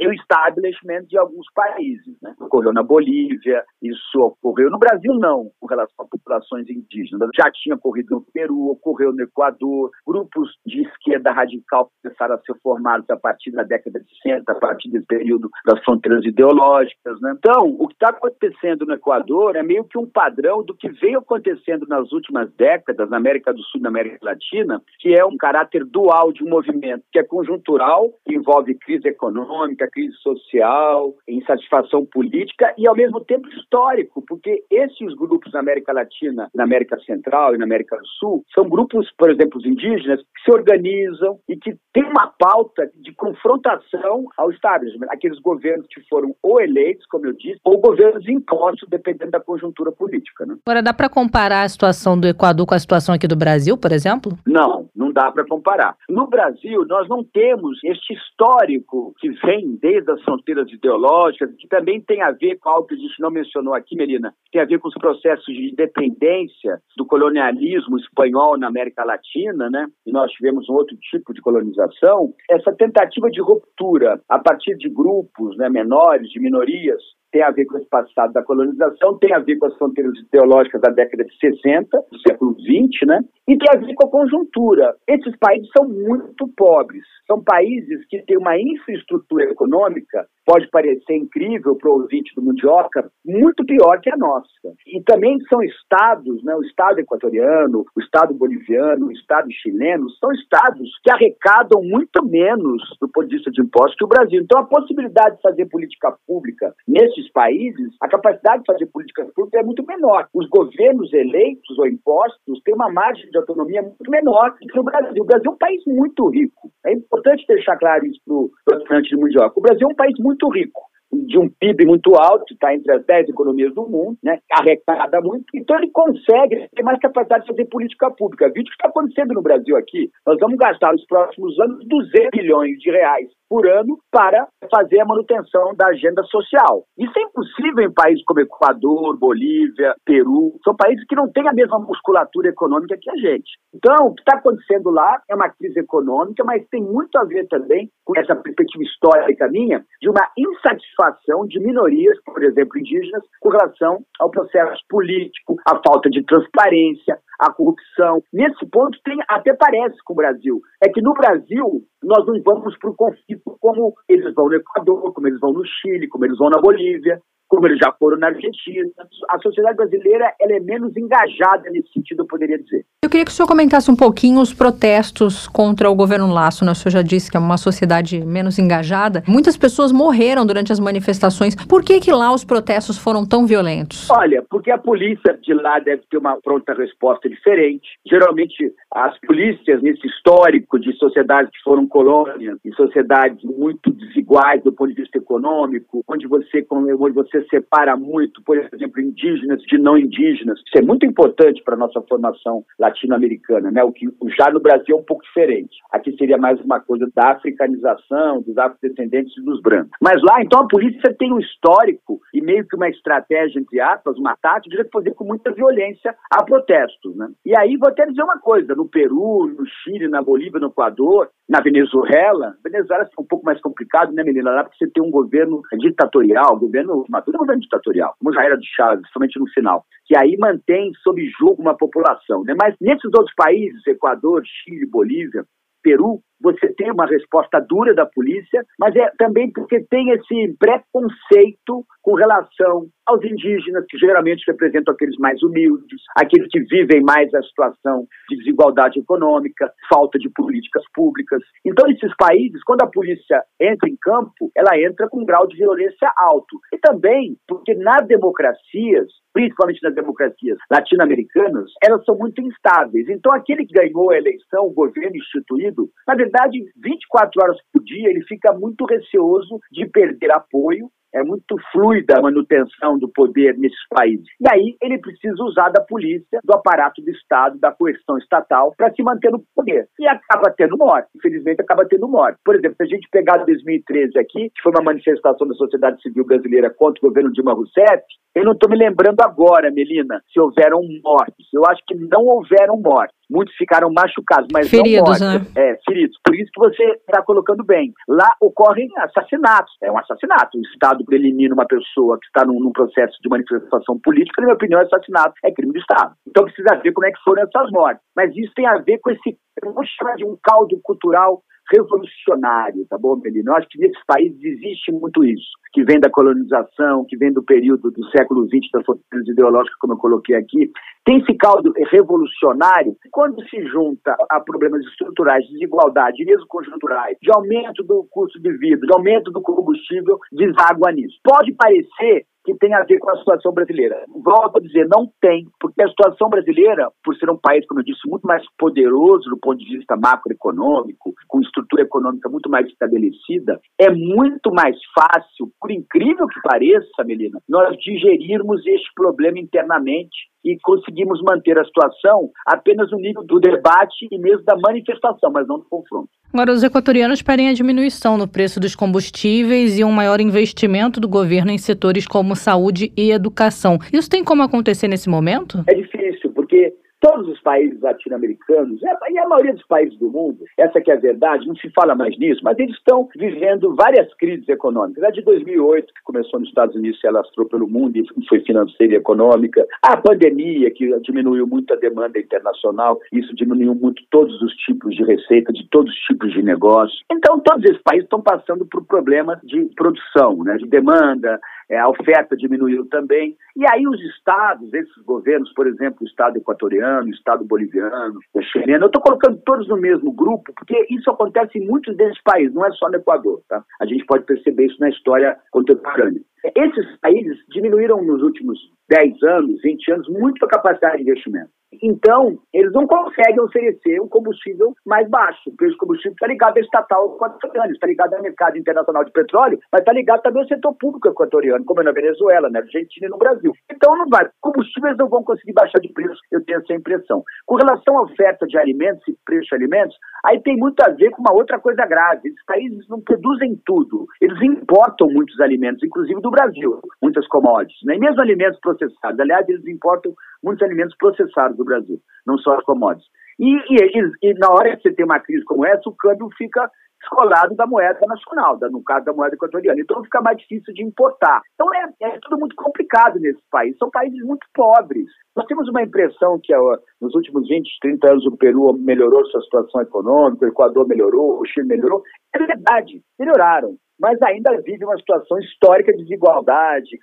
o establishment de alguns países. Né? Ocorreu na Bolívia, isso ocorreu no Brasil, não, com relação a populações indígenas. Já tinha ocorrido no Peru, ocorreu no Equador. Grupos de esquerda radical começaram a ser formados a partir da década de 60, a partir desse período das fronteiras ideológicas. Né? Então, o que está acontecendo no Equador é meio que um padrão do que veio acontecendo nas últimas décadas na América do Sul e na América Latina, que é um caráter dual de um movimento que é conjuntural, que envolve crise econômica, econômica, crise social, insatisfação política e, ao mesmo tempo, histórico, porque esses grupos na América Latina, na América Central e na América do Sul são grupos, por exemplo, os indígenas, que se organizam e que têm uma pauta de confrontação ao establishment, aqueles governos que foram ou eleitos, como eu disse, ou governos impostos, dependendo da conjuntura política. Né?
Agora, dá para comparar a situação do Equador com a situação aqui do Brasil, por exemplo?
Não, não dá para comparar. No Brasil, nós não temos este histórico que vem desde as fronteiras ideológicas, que também tem a ver com algo que a gente não mencionou aqui, Melina, tem a ver com os processos de independência do colonialismo espanhol na América Latina, né? E nós tivemos um outro tipo de colonização. Essa tentativa de ruptura a partir de grupos né, menores, de minorias, tem a ver com esse passado da colonização, tem a ver com as fronteiras ideológicas da década de 60, do século 20, né? E tem a ver com a conjuntura. Esses países são muito pobres. São países que têm uma infraestrutura econômica, pode parecer incrível para o ouvinte do Mundioca, muito pior que a nossa. E também são estados, né, o estado equatoriano, o estado boliviano, o estado chileno, são estados que arrecadam muito menos do ponto de vista de impostos que o Brasil. Então, a possibilidade de fazer política pública nesses países, a capacidade de fazer política pública é muito menor. Os governos eleitos ou impostos têm uma margem de autonomia muito menor que no Brasil. O Brasil é um país muito rico. É importante deixar claro isso para o de Mundioca. O Brasil é um país muito rico de um PIB muito alto, está entre as 10 economias do mundo, né? arrecada muito, então ele consegue ter mais capacidade de fazer política pública. Vídeo que está acontecendo no Brasil aqui. Nós vamos gastar nos próximos anos 200 bilhões de reais por ano para fazer a manutenção da agenda social. Isso é impossível em países como Equador, Bolívia, Peru. São países que não têm a mesma musculatura econômica que a gente. Então, o que está acontecendo lá é uma crise econômica, mas tem muito a ver também com essa perspectiva histórica minha de uma insatisfação de minorias, por exemplo, indígenas, com relação ao processo político, à falta de transparência, à corrupção. Nesse ponto, tem, até parece com o Brasil. É que no Brasil, nós não vamos para o conflito como eles vão no Equador, como eles vão no Chile, como eles vão na Bolívia como eles já foram na Argentina. A sociedade brasileira ela é menos engajada nesse sentido, eu poderia dizer.
Eu queria que o senhor comentasse um pouquinho os protestos contra o governo Laço. Né? O senhor já disse que é uma sociedade menos engajada. Muitas pessoas morreram durante as manifestações. Por que, que lá os protestos foram tão violentos?
Olha, porque a polícia de lá deve ter uma pronta resposta diferente. Geralmente, as polícias, nesse histórico de sociedades que foram colônia, em sociedades muito desiguais do ponto de vista econômico, onde você, onde você separa muito, por exemplo, indígenas de não indígenas. Isso é muito importante para a nossa formação latino-americana, né? o que já no Brasil é um pouco diferente. Aqui seria mais uma coisa da africanização, dos afrodescendentes e dos brancos. Mas lá, então, a polícia tem um histórico e meio que uma estratégia, entre aspas, uma tática de responder com muita violência a protestos. Né? E aí, vou até dizer uma coisa: no Peru, no Chile, na Bolívia, no Equador, na Venezuela, Venezuela é um pouco mais complicado, né, menina? Lá porque você tem um governo ditatorial, governo, Maduro é um governo ditatorial, como já era de Chaves, somente no final, que aí mantém sob julgo uma população, né? Mas nesses outros países, Equador, Chile, Bolívia, Peru, você tem uma resposta dura da polícia, mas é também porque tem esse preconceito com relação aos indígenas, que geralmente representam aqueles mais humildes, aqueles que vivem mais a situação de desigualdade econômica, falta de políticas públicas. Então, esses países, quando a polícia entra em campo, ela entra com um grau de violência alto. E também porque nas democracias, principalmente nas democracias latino-americanas, elas são muito instáveis. Então, aquele que ganhou a eleição, o governo instituído, na verdade, 24 horas por dia, ele fica muito receoso de perder apoio é muito fluida a manutenção do poder nesses países. E aí ele precisa usar da polícia, do aparato do Estado, da coerção estatal, para se manter no poder. E acaba tendo morte. Infelizmente, acaba tendo morte. Por exemplo, se a gente pegar 2013 aqui, que foi uma manifestação da sociedade civil brasileira contra o governo Dilma Rousseff, eu não estou me lembrando agora, Melina, se houveram mortes. Eu acho que não houveram mortes. Muitos ficaram machucados, mas
feridos,
não
mortes.
Né? É, feridos. Por isso que você está colocando bem. Lá ocorrem assassinatos. É um assassinato. O Estado elimina uma pessoa que está num, num, processo de manifestação política, na minha opinião, é assassinato. É crime de Estado. Então precisa ver como é que foram essas mortes. Mas isso tem a ver com esse, vou chamar de um caldo cultural revolucionário, tá bom, Melina? Eu acho que nesses países existe muito isso, que vem da colonização, que vem do período do século XX, das fronteiras ideológicas, como eu coloquei aqui. Tem esse caldo revolucionário, quando se junta a problemas estruturais de desigualdade, mesmo conjunturais, de aumento do custo de vida, de aumento do combustível, deságua nisso. Pode parecer que tem a ver com a situação brasileira. Volto a dizer, não tem, porque a situação brasileira, por ser um país, como eu disse, muito mais poderoso do ponto de vista macroeconômico, com estrutura econômica muito mais estabelecida, é muito mais fácil, por incrível que pareça, Melina, nós digerirmos este problema internamente e conseguimos manter a situação apenas no nível do debate e mesmo da manifestação, mas não do confronto.
Agora, os equatorianos pedem a diminuição no preço dos combustíveis e um maior investimento do governo em setores como saúde e educação. Isso tem como acontecer nesse momento?
É difícil, porque todos os países latino-americanos, e a maioria dos países do mundo, essa que é a verdade, não se fala mais nisso, mas eles estão vivendo várias crises econômicas. A de 2008, que começou nos Estados Unidos, se alastrou pelo mundo e foi financeira e econômica. A pandemia, que diminuiu muito a demanda internacional, isso diminuiu muito todos os tipos de receita, de todos os tipos de negócio. Então, todos esses países estão passando por problemas de produção, né, de demanda, é, a oferta diminuiu também. E aí os estados, esses governos, por exemplo, o estado equatoriano, o estado boliviano, o chileno, eu estou colocando todos no mesmo grupo, porque isso acontece em muitos desses países, não é só no Equador. Tá? A gente pode perceber isso na história contemporânea. Esses países diminuíram nos últimos 10 anos, 20 anos, muito a capacidade de investimento. Então, eles não conseguem oferecer um combustível mais baixo. O preço do combustível está ligado ao estatal equatoriano, está ligado ao mercado internacional de petróleo, mas está ligado também ao setor público equatoriano, como é na Venezuela, na Argentina e no Brasil. Então, não vai. Combustíveis não vão conseguir baixar de preço, eu tenho essa impressão. Com relação à oferta de alimentos e preço de alimentos, aí tem muito a ver com uma outra coisa grave. Esses países não produzem tudo. Eles importam muitos alimentos, inclusive do Brasil, muitas commodities, né? mesmo alimentos processados. Aliás, eles importam muitos alimentos processados do Brasil, não só as commodities. E, e, e, na hora que você tem uma crise como essa, o câmbio fica descolado da moeda nacional, da, no caso da moeda equatoriana. Então fica mais difícil de importar. Então é, é tudo muito complicado nesse país. São países muito pobres. Nós temos uma impressão que nos últimos 20, 30 anos o Peru melhorou sua situação econômica, o Equador melhorou, o Chile melhorou. É verdade, melhoraram mas ainda vive uma situação histórica de desigualdade,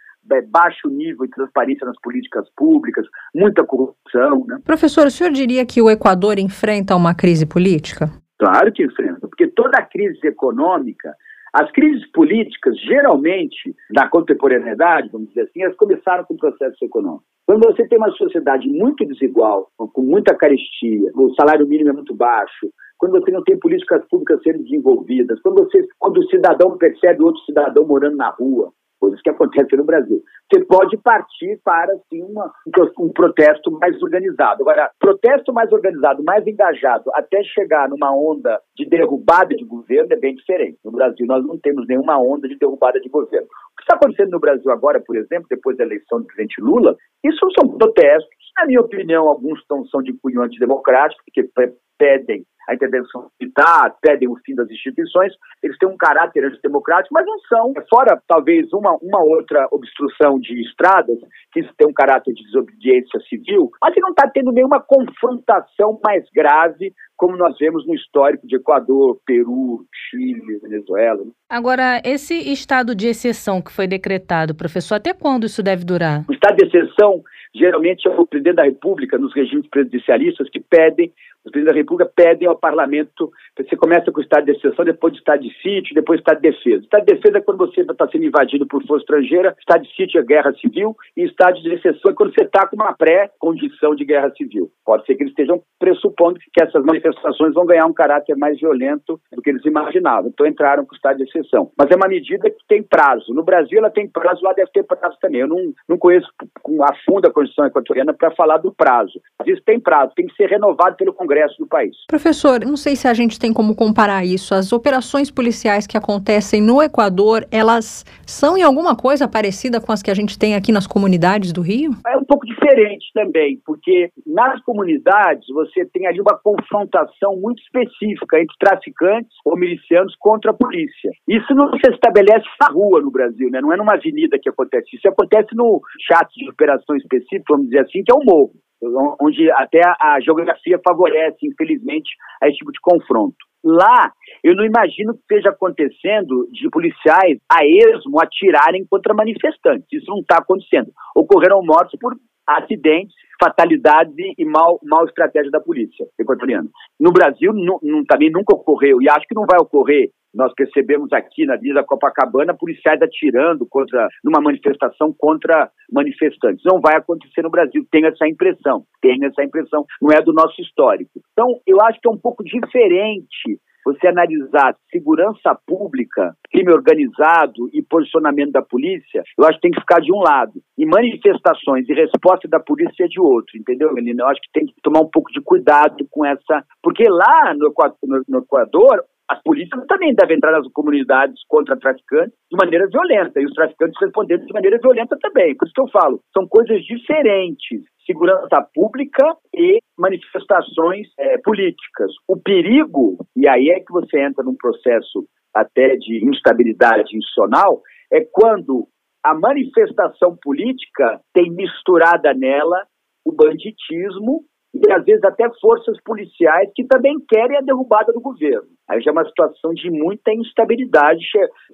baixo nível de transparência nas políticas públicas, muita corrupção. Né?
Professor, o senhor diria que o Equador enfrenta uma crise política?
Claro que enfrenta, porque toda crise econômica, as crises políticas, geralmente, na contemporaneidade, vamos dizer assim, elas começaram com o processo econômico. Quando você tem uma sociedade muito desigual, com muita carestia, o salário mínimo é muito baixo, quando você não tem políticas públicas sendo desenvolvidas, quando, você, quando o cidadão percebe outro cidadão morando na rua, coisas que acontecem no Brasil. Você pode partir para assim, uma, um protesto mais organizado. Agora, protesto mais organizado, mais engajado, até chegar numa onda de derrubada de governo é bem diferente. No Brasil, nós não temos nenhuma onda de derrubada de governo. Que está acontecendo no Brasil agora, por exemplo, depois da eleição do presidente Lula, isso são protestos. Na minha opinião, alguns são, são de cunho antidemocrático, porque pedem a intervenção militar, pedem o fim das instituições, eles têm um caráter antidemocrático, mas não são, fora talvez uma, uma outra obstrução de estradas, que tem um caráter de desobediência civil, mas que não está tendo nenhuma confrontação mais grave como nós vemos no histórico de Equador, Peru, Chile, Venezuela. Né?
Agora, esse estado de exceção que foi decretado, professor, até quando isso deve durar?
O estado de exceção geralmente é o presidente da República, nos regimes presidencialistas, que pedem os presidentes da República pedem ao parlamento, você começa com o estado de exceção, depois de estado de sítio, depois estado de defesa. Estado de defesa é quando você está sendo invadido por força estrangeira, estado de sítio é guerra civil, e estado de exceção é quando você está com uma pré-condição de guerra civil. Pode ser que eles estejam pressupondo que essas manifestações vão ganhar um caráter mais violento do que eles imaginavam. Então entraram com o estado de exceção. Mas é uma medida que tem prazo. No Brasil ela tem prazo, lá deve ter prazo também. Eu não, não conheço a fundo a Constituição equatoriana para falar do prazo. Mas isso tem prazo, tem que ser renovado pelo Congresso Congresso do país.
Professor, não sei se a gente tem como comparar isso. As operações policiais que acontecem no Equador, elas são em alguma coisa parecida com as que a gente tem aqui nas comunidades do Rio?
É um pouco diferente também, porque nas comunidades você tem ali uma confrontação muito específica entre traficantes ou milicianos contra a polícia. Isso não se estabelece na rua no Brasil, né? não é numa avenida que acontece. Isso acontece no chat de operação específico, vamos dizer assim, que é o morro onde até a geografia favorece, infelizmente, esse tipo de confronto. Lá, eu não imagino que esteja acontecendo de policiais a esmo atirarem contra manifestantes. Isso não está acontecendo. Ocorreram mortes por acidentes, fatalidades e mal, mal estratégia da polícia equatoriana. No Brasil, também nunca ocorreu, e acho que não vai ocorrer nós percebemos aqui na Vila Copacabana policiais atirando contra numa manifestação contra manifestantes. Não vai acontecer no Brasil, tenho essa impressão, tenho essa impressão, não é do nosso histórico. Então, eu acho que é um pouco diferente você analisar segurança pública, crime organizado e posicionamento da polícia, eu acho que tem que ficar de um lado. E manifestações e resposta da polícia é de outro, entendeu, Melina? Eu acho que tem que tomar um pouco de cuidado com essa. Porque lá no Equador as polícias também devem entrar nas comunidades contra traficantes de maneira violenta e os traficantes respondendo de maneira violenta também. Por isso que eu falo, são coisas diferentes. Segurança pública e manifestações é, políticas. O perigo, e aí é que você entra num processo até de instabilidade institucional, é quando a manifestação política tem misturada nela o banditismo e às vezes até forças policiais que também querem a derrubada do governo. Aí já é uma situação de muita instabilidade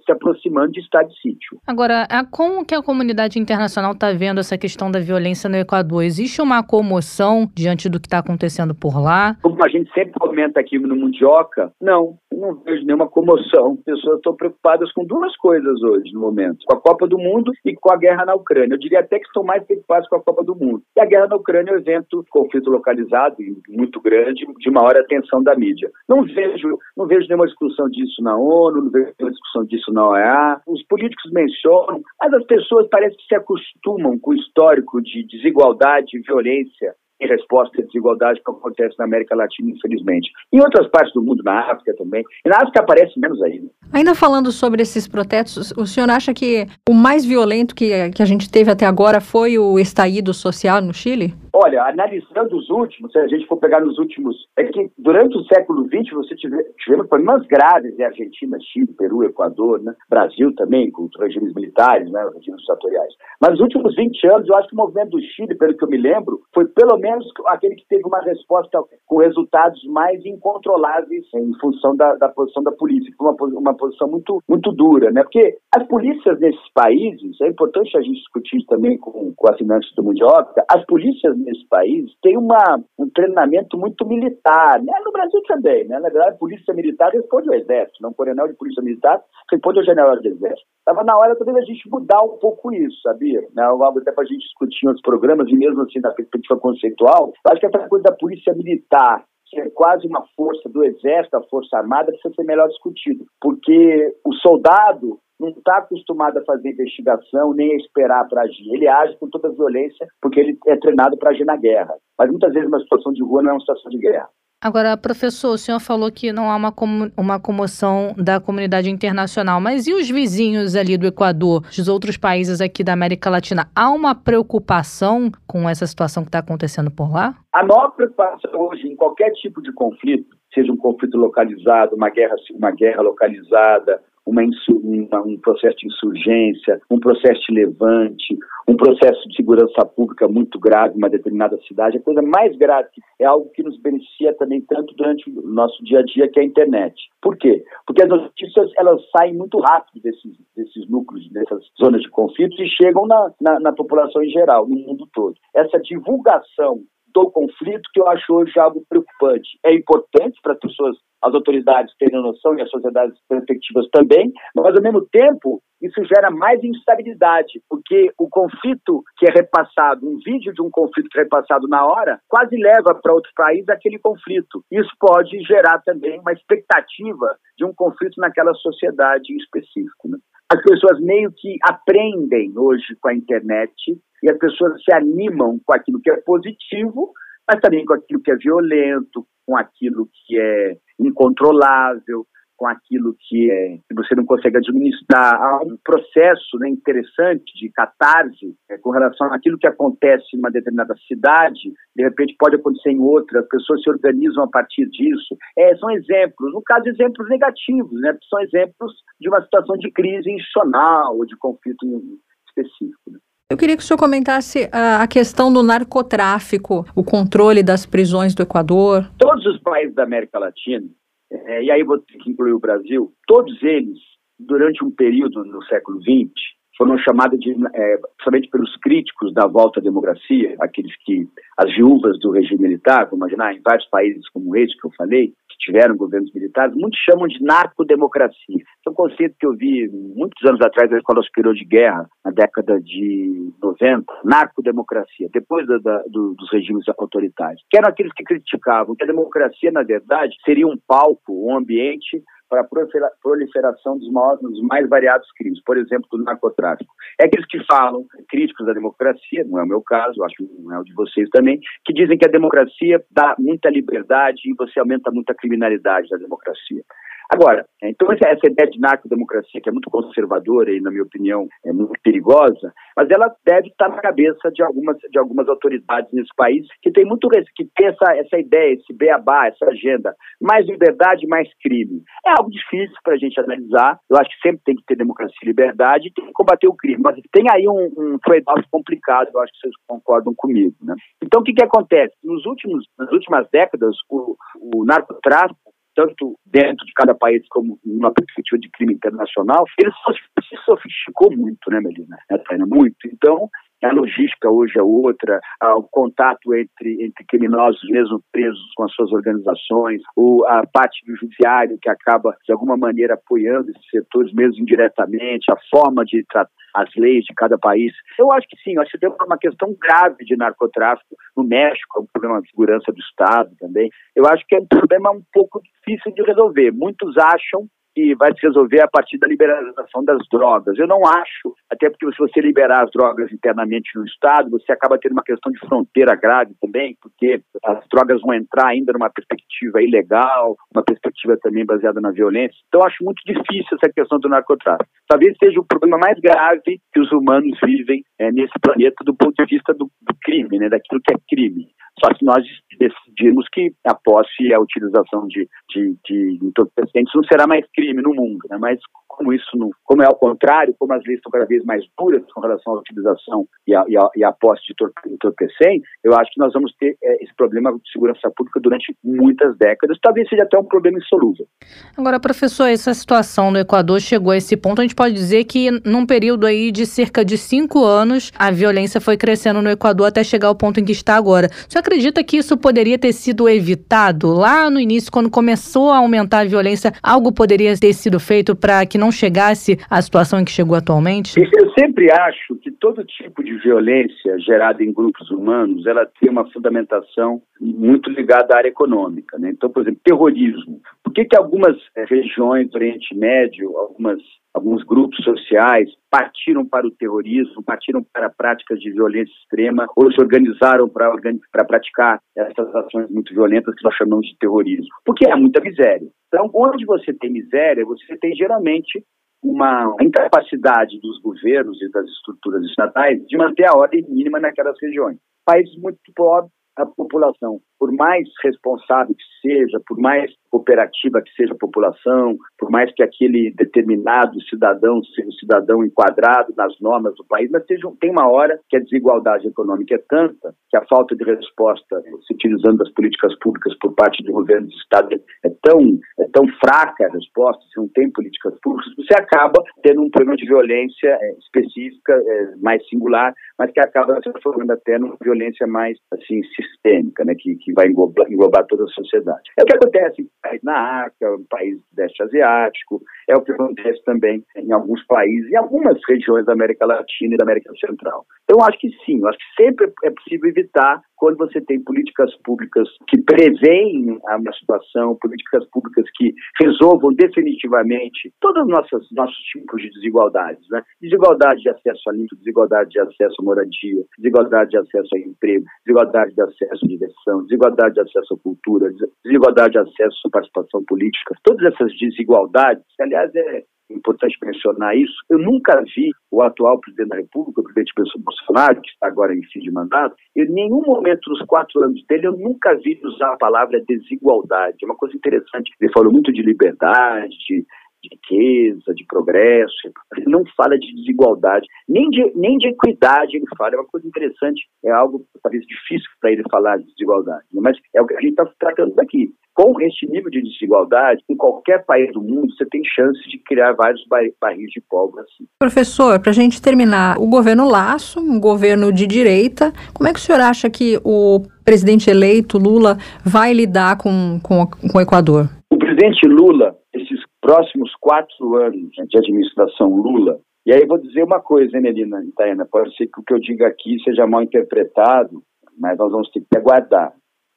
se aproximando de estado de sítio.
Agora, como que a comunidade internacional está vendo essa questão da violência no Equador? Existe uma comoção diante do que está acontecendo por lá?
Como a gente sempre comenta aqui no Mundioca, não, não vejo nenhuma comoção. As pessoas estão preocupadas com duas coisas hoje, no momento: com a Copa do Mundo e com a guerra na Ucrânia. Eu diria até que estão mais preocupados com a Copa do Mundo. E a guerra na Ucrânia é um evento, conflito localizado e muito grande, de maior atenção da mídia. Não vejo, não não vejo nenhuma discussão disso na ONU, não vejo nenhuma discussão disso na OEA. Os políticos mencionam, mas as pessoas parecem que se acostumam com o histórico de desigualdade e violência em resposta à desigualdade que acontece na América Latina, infelizmente. Em outras partes do mundo, na África também. E na África aparece menos ainda.
Ainda falando sobre esses protestos, o senhor acha que o mais violento que, que a gente teve até agora foi o estaído social no Chile?
Olha, analisando os últimos, se a gente for pegar nos últimos, é que durante o século XX você tive, tivemos problemas graves em Argentina, Chile, Peru, Equador, né? Brasil também, com os regimes militares, né? regimes ditatoriais. Mas nos últimos 20 anos, eu acho que o movimento do Chile, pelo que eu me lembro, foi pelo menos aquele que teve uma resposta com resultados mais incontroláveis em função da, da posição da polícia, uma, uma posição muito, muito dura, né? Porque as polícias nesses países, é importante a gente discutir também com, com assinantes do Mundioca, as polícias nesse país têm uma, um treinamento muito militar, né? No Brasil também, né? Na verdade, a polícia militar responde ao exército, não um coronel de polícia militar responde ao general de exército. Estava na hora também da gente mudar um pouco isso, sabia? Né? Algo até para a gente discutir outros programas, e mesmo assim na perspectiva conceitual, acho que essa coisa da polícia militar ser quase uma força do exército, da força armada, precisa ser melhor discutido, porque o soldado não está acostumado a fazer investigação nem a esperar para agir. Ele age com toda a violência porque ele é treinado para agir na guerra. Mas muitas vezes uma situação de rua não é uma situação de guerra.
Agora, professor, o senhor falou que não há uma, com, uma comoção da comunidade internacional, mas e os vizinhos ali do Equador, dos outros países aqui da América Latina? Há uma preocupação com essa situação que está acontecendo por lá?
A maior preocupação hoje em qualquer tipo de conflito, seja um conflito localizado, uma guerra, uma guerra localizada, uma, uma, um processo de insurgência, um processo de levante, um processo de segurança pública muito grave em uma determinada cidade. A coisa mais grave é algo que nos beneficia também tanto durante o nosso dia a dia, que é a internet. Por quê? Porque as notícias elas saem muito rápido desses, desses núcleos, dessas zonas de conflitos e chegam na, na, na população em geral, no mundo todo. Essa divulgação do conflito que eu acho hoje algo preocupante. É importante para as pessoas, as autoridades terem noção e as sociedades perspectivas também, mas ao mesmo tempo isso gera mais instabilidade, porque o conflito que é repassado, um vídeo de um conflito que é repassado na hora, quase leva para outro país aquele conflito. Isso pode gerar também uma expectativa de um conflito naquela sociedade em específico. Né? As pessoas meio que aprendem hoje com a internet e as pessoas se animam com aquilo que é positivo, mas também com aquilo que é violento, com aquilo que é incontrolável, com aquilo que, é, que você não consegue administrar. Há um processo né, interessante de catarse é, com relação àquilo que acontece em uma determinada cidade, de repente pode acontecer em outra, as pessoas se organizam a partir disso. É, são exemplos, no caso, exemplos negativos, né, são exemplos de uma situação de crise institucional ou de conflito específico. Né.
Eu queria que o senhor comentasse a, a questão do narcotráfico, o controle das prisões do Equador.
Todos os países da América Latina é, e aí vou ter que incluir o Brasil, todos eles, durante um período no século XX, foram chamados de, é, somente pelos críticos da volta à democracia, aqueles que, as viúvas do regime militar, vamos imaginar, em vários países como esse que eu falei, que tiveram governos militares, muitos chamam de narcodemocracia. É um conceito que eu vi muitos anos atrás na Escola Superior de Guerra, na década de 90, narcodemocracia, depois da, da, do, dos regimes autoritários, que eram aqueles que criticavam que a democracia, na verdade, seria um palco, um ambiente para a proliferação dos, maiores, dos mais variados crimes, por exemplo, do narcotráfico. É aqueles que falam, críticos da democracia, não é o meu caso, acho que não é o de vocês também, que dizem que a democracia dá muita liberdade e você aumenta muito a criminalidade da democracia. Agora, então essa ideia de narcodemocracia, que é muito conservadora e, na minha opinião, é muito perigosa, mas ela deve estar na cabeça de algumas, de algumas autoridades nesse país que tem muito que tem essa, essa ideia, esse beabá, essa agenda, mais liberdade, mais crime. É algo difícil para a gente analisar. Eu acho que sempre tem que ter democracia e liberdade e tem que combater o crime. Mas tem aí um, um trade-off complicado, eu acho que vocês concordam comigo. Né? Então, o que, que acontece? Nos últimos, nas últimas décadas, o, o narcotráfico tanto dentro de cada país como numa perspectiva de crime internacional, ele se sofisticou muito, né, Melina? Né, muito. Então, a logística hoje é outra, o contato entre, entre criminosos mesmo presos com as suas organizações, ou a parte do judiciário que acaba, de alguma maneira, apoiando esses setores mesmo indiretamente, a forma de tratar as leis de cada país. Eu acho que sim, acho que tem uma questão grave de narcotráfico no México, é um problema de segurança do Estado também. Eu acho que é um problema um pouco difícil de resolver. Muitos acham que vai se resolver a partir da liberalização das drogas. Eu não acho, até porque se você liberar as drogas internamente no Estado, você acaba tendo uma questão de fronteira grave também, porque as drogas vão entrar ainda numa perspectiva ilegal, uma perspectiva também baseada na violência. Então, acho muito difícil essa questão do narcotráfico. Talvez seja o problema mais grave que os humanos vivem é, nesse planeta do ponto de vista do, do crime, né, daquilo que é crime. Só que nós decidimos que a posse e a utilização de, de, de entorpecentes não será mais crime no mundo, né? mas como isso não, como é ao contrário, como as leis estão cada vez mais duras com relação à utilização e a, e a, e posse de entorpecentes, eu acho que nós vamos ter é, esse problema de segurança pública durante muitas décadas, talvez seja até um problema insolúvel.
Agora, professor, essa situação no Equador chegou a esse ponto, a gente pode dizer que num período aí de cerca de cinco anos, a violência foi crescendo no Equador até chegar ao ponto em que está agora. Senhor acredita que isso poderia ter sido evitado lá no início, quando começou a aumentar a violência? Algo poderia ter sido feito para que não chegasse à situação em que chegou atualmente?
Eu sempre acho que todo tipo de violência gerada em grupos humanos, ela tem uma fundamentação muito ligada à área econômica. Né? Então, por exemplo, terrorismo. Por que, que algumas eh, regiões do Oriente Médio, algumas alguns grupos sociais partiram para o terrorismo, partiram para práticas de violência extrema ou se organizaram para, para praticar essas ações muito violentas que nós chamamos de terrorismo. Porque é muita miséria. Então, onde você tem miséria, você tem geralmente uma incapacidade dos governos e das estruturas estatais de manter a ordem mínima naquelas regiões. Países muito pobres, a população por mais responsável que seja, por mais cooperativa que seja a população, por mais que aquele determinado cidadão seja um cidadão enquadrado nas normas do país, mas seja, tem uma hora que a desigualdade econômica é tanta que a falta de resposta, se utilizando das políticas públicas por parte do governo do Estado, é tão, é tão fraca a resposta, se não tem políticas públicas, você acaba tendo um problema de violência é, específica, é, mais singular, mas que acaba se transformando até numa violência mais assim sistêmica, né, que, que vai englobar, englobar, toda a sociedade. É o que acontece na África, em países do Leste Asiático, é o que acontece também em alguns países, em algumas regiões da América Latina e da América Central. Então, acho que sim, acho que sempre é possível evitar quando você tem políticas públicas que preveem a situação, políticas públicas que resolvam definitivamente todos os nossos, nossos tipos de desigualdades. Né? Desigualdade de acesso a limpo, desigualdade de acesso à moradia, desigualdade de acesso a emprego, desigualdade de acesso à diversão, desigualdade de acesso à cultura, desigualdade de acesso à participação política. Todas essas desigualdades, aliás, é, importante mencionar isso. Eu nunca vi o atual presidente da República, o presidente Bolsonaro, que está agora em fim de mandato, em nenhum momento nos quatro anos dele eu nunca vi usar a palavra desigualdade. É uma coisa interessante. Ele falou muito de liberdade, de, riqueza, de progresso. Ele não fala de desigualdade, nem de, nem de equidade ele fala. É uma coisa interessante, é algo talvez difícil para ele falar de desigualdade, mas é o que a gente está tratando aqui com este nível de desigualdade, em qualquer país do mundo, você tem chance de criar vários barris de pólvora assim.
Professor, para a gente terminar, o governo Laço, um governo de direita, como é que o senhor acha que o presidente eleito, Lula, vai lidar com, com, com o Equador?
O presidente Lula, esses próximos quatro anos de administração Lula, e aí eu vou dizer uma coisa, hein, Melina Itaiana, pode ser que o que eu diga aqui seja mal interpretado, mas nós vamos ter que aguardar.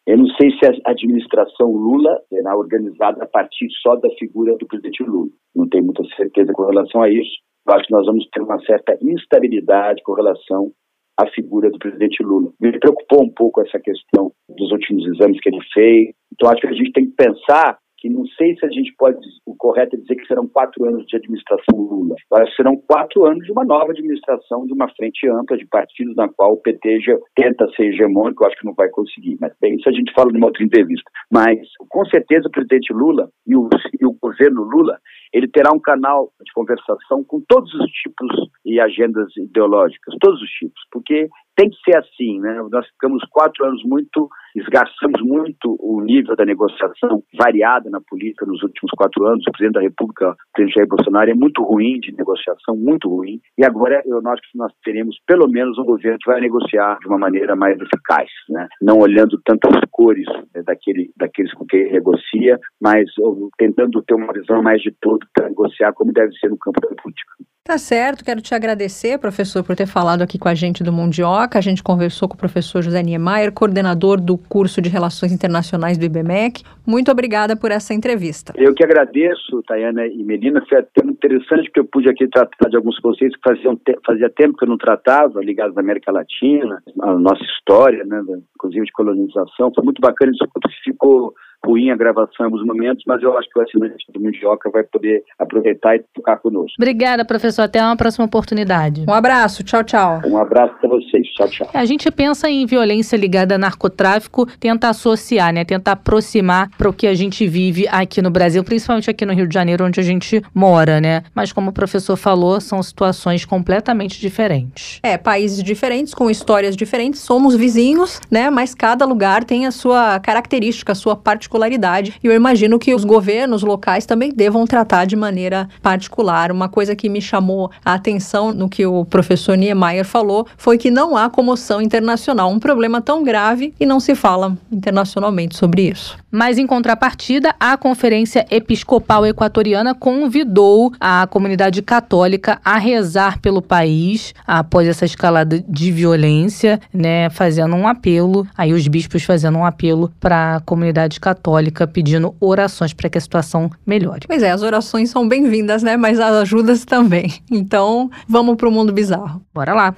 Eu não sei se a administração Lula será organizada a partir só da figura do presidente Lula. Não tenho muita certeza com relação a isso. Eu acho que nós vamos ter uma certa instabilidade com relação à figura do presidente Lula. Me preocupou um pouco essa questão dos últimos exames que ele fez. Então, acho que a gente tem que pensar que não sei se a gente pode, o correto é dizer que serão quatro anos de administração Lula, mas serão quatro anos de uma nova administração, de uma frente ampla de partidos na qual o PT já tenta ser hegemônico, acho que não vai conseguir, mas bem, isso a gente fala numa outra entrevista. Mas, com certeza, o presidente Lula e o, e o governo Lula, ele terá um canal de conversação com todos os tipos e agendas ideológicas, todos os tipos, porque tem que ser assim, né? Nós ficamos quatro anos muito, esgarçamos muito o nível da negociação variada na política nos últimos quatro anos. O presidente da República, o presidente Jair Bolsonaro, é muito ruim de negociação, muito ruim. E agora eu acho que nós teremos pelo menos um governo que vai negociar de uma maneira mais eficaz, né? Não olhando tantas cores né, daquele, daqueles com quem negocia, mas tentando ter uma visão mais de todo para negociar como deve ser no campo da política.
Tá certo, quero te agradecer, professor, por ter falado aqui com a gente do Mundioca. A gente conversou com o professor José Niemeyer, coordenador do curso de Relações Internacionais do IBMEC. Muito obrigada por essa entrevista.
Eu que agradeço, Tayana e Melina. Foi até interessante que eu pude aqui tratar de alguns conceitos que fazia, te fazia tempo que eu não tratava, ligados à América Latina, à nossa história, né, inclusive de colonização. Foi muito bacana, isso ficou ruim a gravação em alguns momentos, mas eu acho que o assinante do Mundioca vai poder aproveitar e tocar conosco.
Obrigada, professor. Até uma próxima oportunidade.
Um abraço. Tchau, tchau.
Um abraço para vocês. Tchau, tchau.
A gente pensa em violência ligada a narcotráfico, tenta associar, né? Tenta aproximar para o que a gente vive aqui no Brasil, principalmente aqui no Rio de Janeiro, onde a gente mora, né? Mas como o professor falou, são situações completamente diferentes.
É, países diferentes, com histórias diferentes, somos vizinhos, né? Mas cada lugar tem a sua característica, a sua particularidade particularidade. E eu imagino que os governos locais também devam tratar de maneira particular. Uma coisa que me chamou a atenção no que o professor Niemeyer falou foi que não há comoção internacional, um problema tão grave e não se fala internacionalmente sobre isso.
Mas, em contrapartida, a Conferência Episcopal Equatoriana convidou a comunidade católica a rezar pelo país após essa escalada de violência, né? Fazendo um apelo, aí os bispos fazendo um apelo para a comunidade católica, pedindo orações para que a situação melhore.
Pois é, as orações são bem-vindas, né? Mas as ajudas também. Então, vamos para o mundo bizarro.
Bora lá.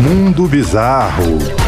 Mundo Bizarro.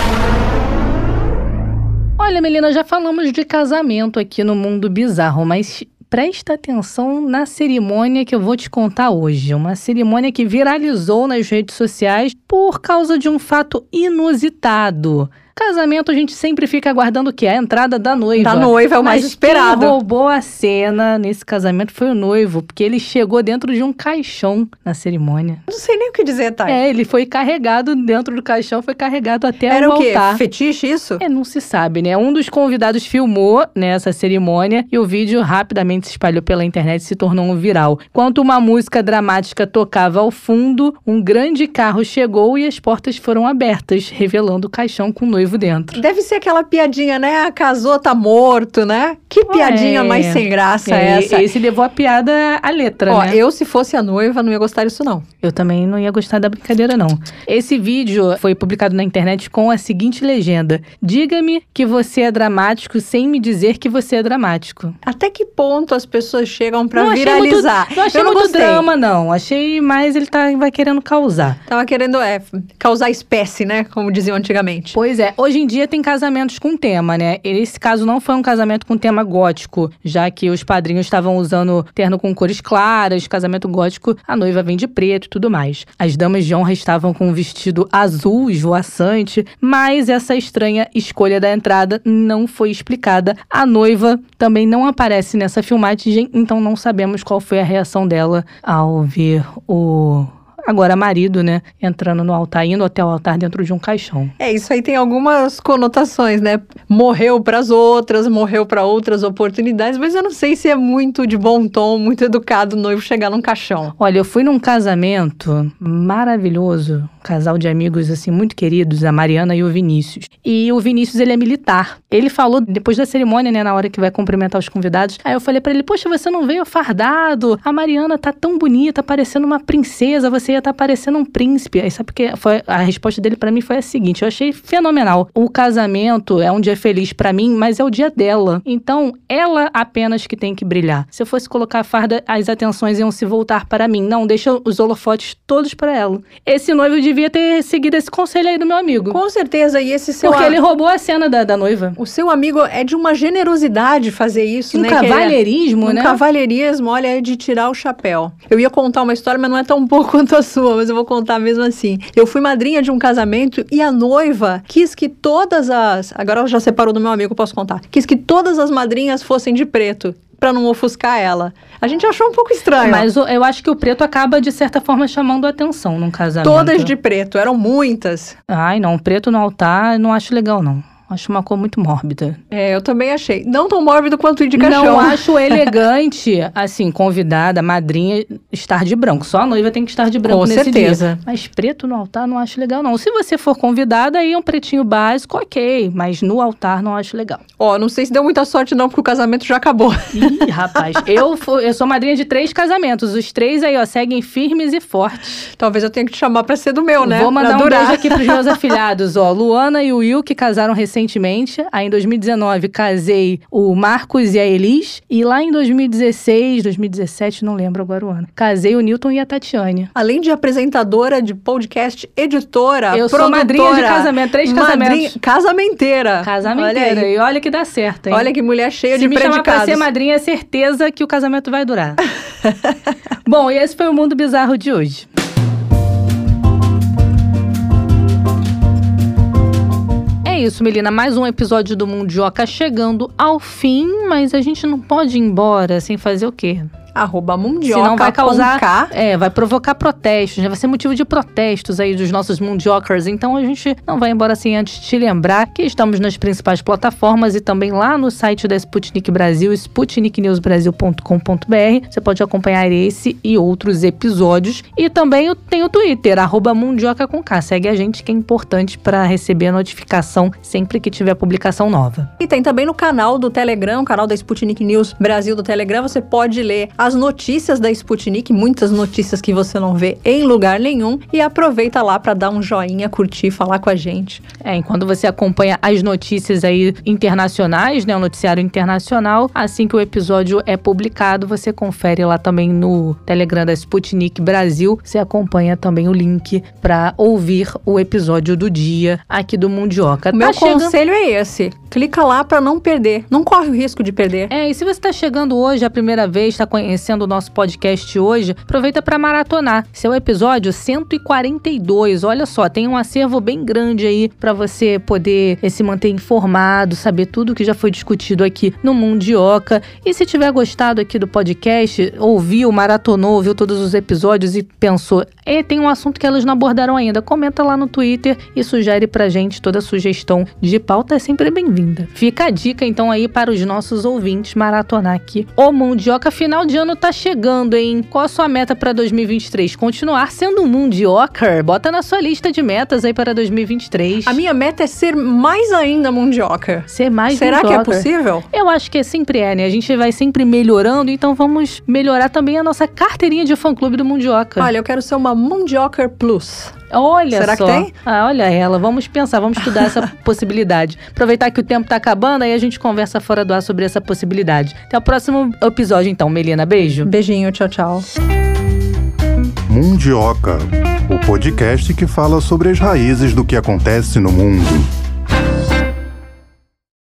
Olha, Melina, já falamos de casamento aqui no Mundo Bizarro, mas presta atenção na cerimônia que eu vou te contar hoje. Uma cerimônia que viralizou nas redes sociais por causa de um fato inusitado. Casamento a gente sempre fica aguardando o quê? A entrada da noiva.
Da noiva é o mais
Mas
esperado.
Quem roubou a cena nesse casamento foi o noivo, porque ele chegou dentro de um caixão na cerimônia.
Não sei nem o que dizer, Thay.
É, ele foi carregado dentro do caixão, foi carregado até
Era
o altar.
Fetiche isso?
É, não se sabe, né? Um dos convidados filmou nessa cerimônia e o vídeo rapidamente se espalhou pela internet e se tornou um viral. Enquanto uma música dramática tocava ao fundo, um grande carro chegou e as portas foram abertas, revelando o caixão com o noivo dentro.
Deve ser aquela piadinha, né? Ah, casou, tá morto, né? Que piadinha
É.
mais sem graça
É,
essa.
Esse levou a piada à letra,
Ó,
né?
eu se fosse a noiva não ia gostar disso não.
Eu também não ia gostar da brincadeira, não. Esse vídeo foi publicado na internet com a seguinte legenda: Diga-me que você é dramático sem me dizer que você é dramático.
Até que ponto as pessoas chegam
achei
viralizar?
Muito, não achei
eu não
muito
gostei.
drama, não. Achei mais ele tá, vai querendo causar.
Tava querendo é, causar espécie, né? Como diziam antigamente.
Pois é, hoje em dia tem casamentos com tema, né? Esse caso não foi um casamento com tema gótico, já que os padrinhos estavam usando terno com cores claras, casamento gótico, a noiva vem de preto e tudo mais. As damas de honra estavam com um vestido azul esvoaçante, mas essa estranha escolha da entrada não foi explicada. A noiva também não aparece nessa filmagem, então não sabemos qual foi a reação dela ao ver o agora marido, né, entrando no altar, indo até o altar dentro de um caixão.
É, isso aí tem algumas conotações, né? Morreu pras outras, morreu pra outras oportunidades, mas eu não sei se é muito de bom tom, muito educado o noivo chegar num caixão.
Olha, eu fui num casamento maravilhoso, casal de amigos assim muito queridos, a Mariana e o Vinícius. E o Vinícius, ele é militar. Ele falou depois da cerimônia, né, na hora que vai cumprimentar os convidados. Aí eu falei pra ele: "Poxa, você não veio fardado? A Mariana tá tão bonita, parecendo uma princesa, você ia estar tá parecendo um príncipe". Aí sabe porque foi a resposta dele pra mim foi a seguinte: eu achei fenomenal. O casamento é um dia feliz pra mim, mas é o dia dela. Então, ela apenas que tem que brilhar. Se eu fosse colocar a farda, as atenções iam se voltar para mim. Não, deixa os holofotes todos para ela. Esse noivo devia ter seguido esse conselho aí do meu amigo.
Com certeza, e esse seu
Porque
a-
ele roubou a cena da, da noiva.
o seu amigo é de uma generosidade fazer isso,
Um
né? é-
cavalheirismo,
Um
né?
cavalheirismo, olha, é de tirar o chapéu. Eu ia contar uma história, mas não é tão boa quanto a sua, mas eu vou contar mesmo assim. Eu fui madrinha de um casamento e a noiva quis que todas as. Agora ela já separou do meu amigo, posso contar. Quis que todas as madrinhas fossem de preto. Pra não ofuscar ela. A gente achou um pouco estranho.
Mas eu acho que o preto acaba, de certa forma, chamando a atenção num casamento.
Todas de preto, eram muitas.
Ai, não. Preto no altar, não acho legal, não. Acho uma cor muito mórbida.
É, eu também achei. Não tão mórbido quanto o de caixão.
Não acho elegante, assim, convidada, madrinha, estar de branco. Só a noiva tem que estar de branco
Com
nesse
certeza.
dia. Mas preto no altar não acho legal, não. Se você for convidada, aí é um pretinho básico, ok. Mas no altar não acho legal.
Ó, não sei se deu muita sorte não, porque o casamento já acabou.
Ih, rapaz, eu, fu- eu sou madrinha de três casamentos. Os três aí, ó, seguem firmes e fortes.
Talvez eu tenha que te chamar pra ser do meu, né?
Vou mandar
pra
um
durar.
beijo aqui pros meus afilhados, ó. Luana e o Will, que casaram recentemente. Aí em 2019 casei o Marcos e a Elis. E lá em 2016, 2017, não lembro agora o ano, casei o Newton e a Tatiane.
Além de apresentadora de podcast, editora,
Eu sou
produtora,
madrinha de casamento, três
madrinha-
casamentos.
casamenteira.
Casamenteira.
Olha.
E olha que dá certo, hein?
Olha que mulher cheia
Se
de
me chamar pra
predicados.
ser madrinha, é certeza que o casamento vai durar. Bom, e esse foi o Mundo Bizarro de hoje. É isso, Melina. Mais um episódio do Mundioca chegando ao fim, mas a gente não pode ir embora sem fazer o quê?
Arroba mundioca
Senão vai causar,
K.
é, vai provocar protestos, né? Vai ser motivo de protestos aí dos nossos mundiokers. Então a gente não vai embora assim antes de te lembrar que estamos nas principais plataformas e também lá no site da Sputnik Brasil, sputniknewsbrasil.com.br. Você pode acompanhar esse e outros episódios. E também tem o Twitter, arroba mundioca com K. Segue a gente que é importante para receber a notificação sempre que tiver publicação nova.
E tem também no canal do Telegram, o canal da Sputnik News Brasil do Telegram, você pode ler as notícias da Sputnik, muitas notícias que você não vê em lugar nenhum, e aproveita lá para dar um joinha, curtir, falar com a gente.
É, enquanto você acompanha as notícias aí internacionais, né, o noticiário internacional, assim que o episódio é publicado, você confere lá também no Telegram da Sputnik Brasil, você acompanha também o link para ouvir o episódio do dia aqui do Mundioca.
O meu conselho é esse: clica lá para não perder, não corre o risco de perder.
É, e se você está chegando hoje a primeira vez, está conhecendo o nosso podcast hoje, aproveita para maratonar. Esse é episódio 142. Olha só, tem um acervo bem grande aí para você poder eh, se manter informado, saber tudo que já foi discutido aqui no Mundioca. E se tiver gostado aqui do podcast, ouviu, maratonou, ouviu todos os episódios e pensou, e tem um assunto que elas não abordaram ainda, comenta lá no Twitter e sugere pra gente toda sugestão de pauta é sempre bem-vinda. Fica a dica então aí para os nossos ouvintes maratonar aqui. O Mundioca final de ano tá chegando, hein? Qual a sua meta para 2023? Continuar sendo um Mundioker? Bota na sua lista de metas aí para 2023.
A minha meta é ser mais ainda mundioca.
Ser mais
Será que é
mundioker.
possível?
Eu acho que sempre é, né? A gente vai sempre melhorando, então vamos melhorar também a nossa carteirinha de fã-clube do Mundioca.
Olha, eu quero ser uma Mundioker Plus.
Olha
Será
só.
que tem?
Ah, olha ela. Vamos pensar, vamos estudar essa possibilidade. Aproveitar que o tempo tá acabando, aí a gente conversa fora do ar sobre essa possibilidade. Até o próximo episódio, então, Melina. Beijo.
Beijinho, tchau, tchau.
Mundioca, o podcast que fala sobre as raízes do que acontece no mundo.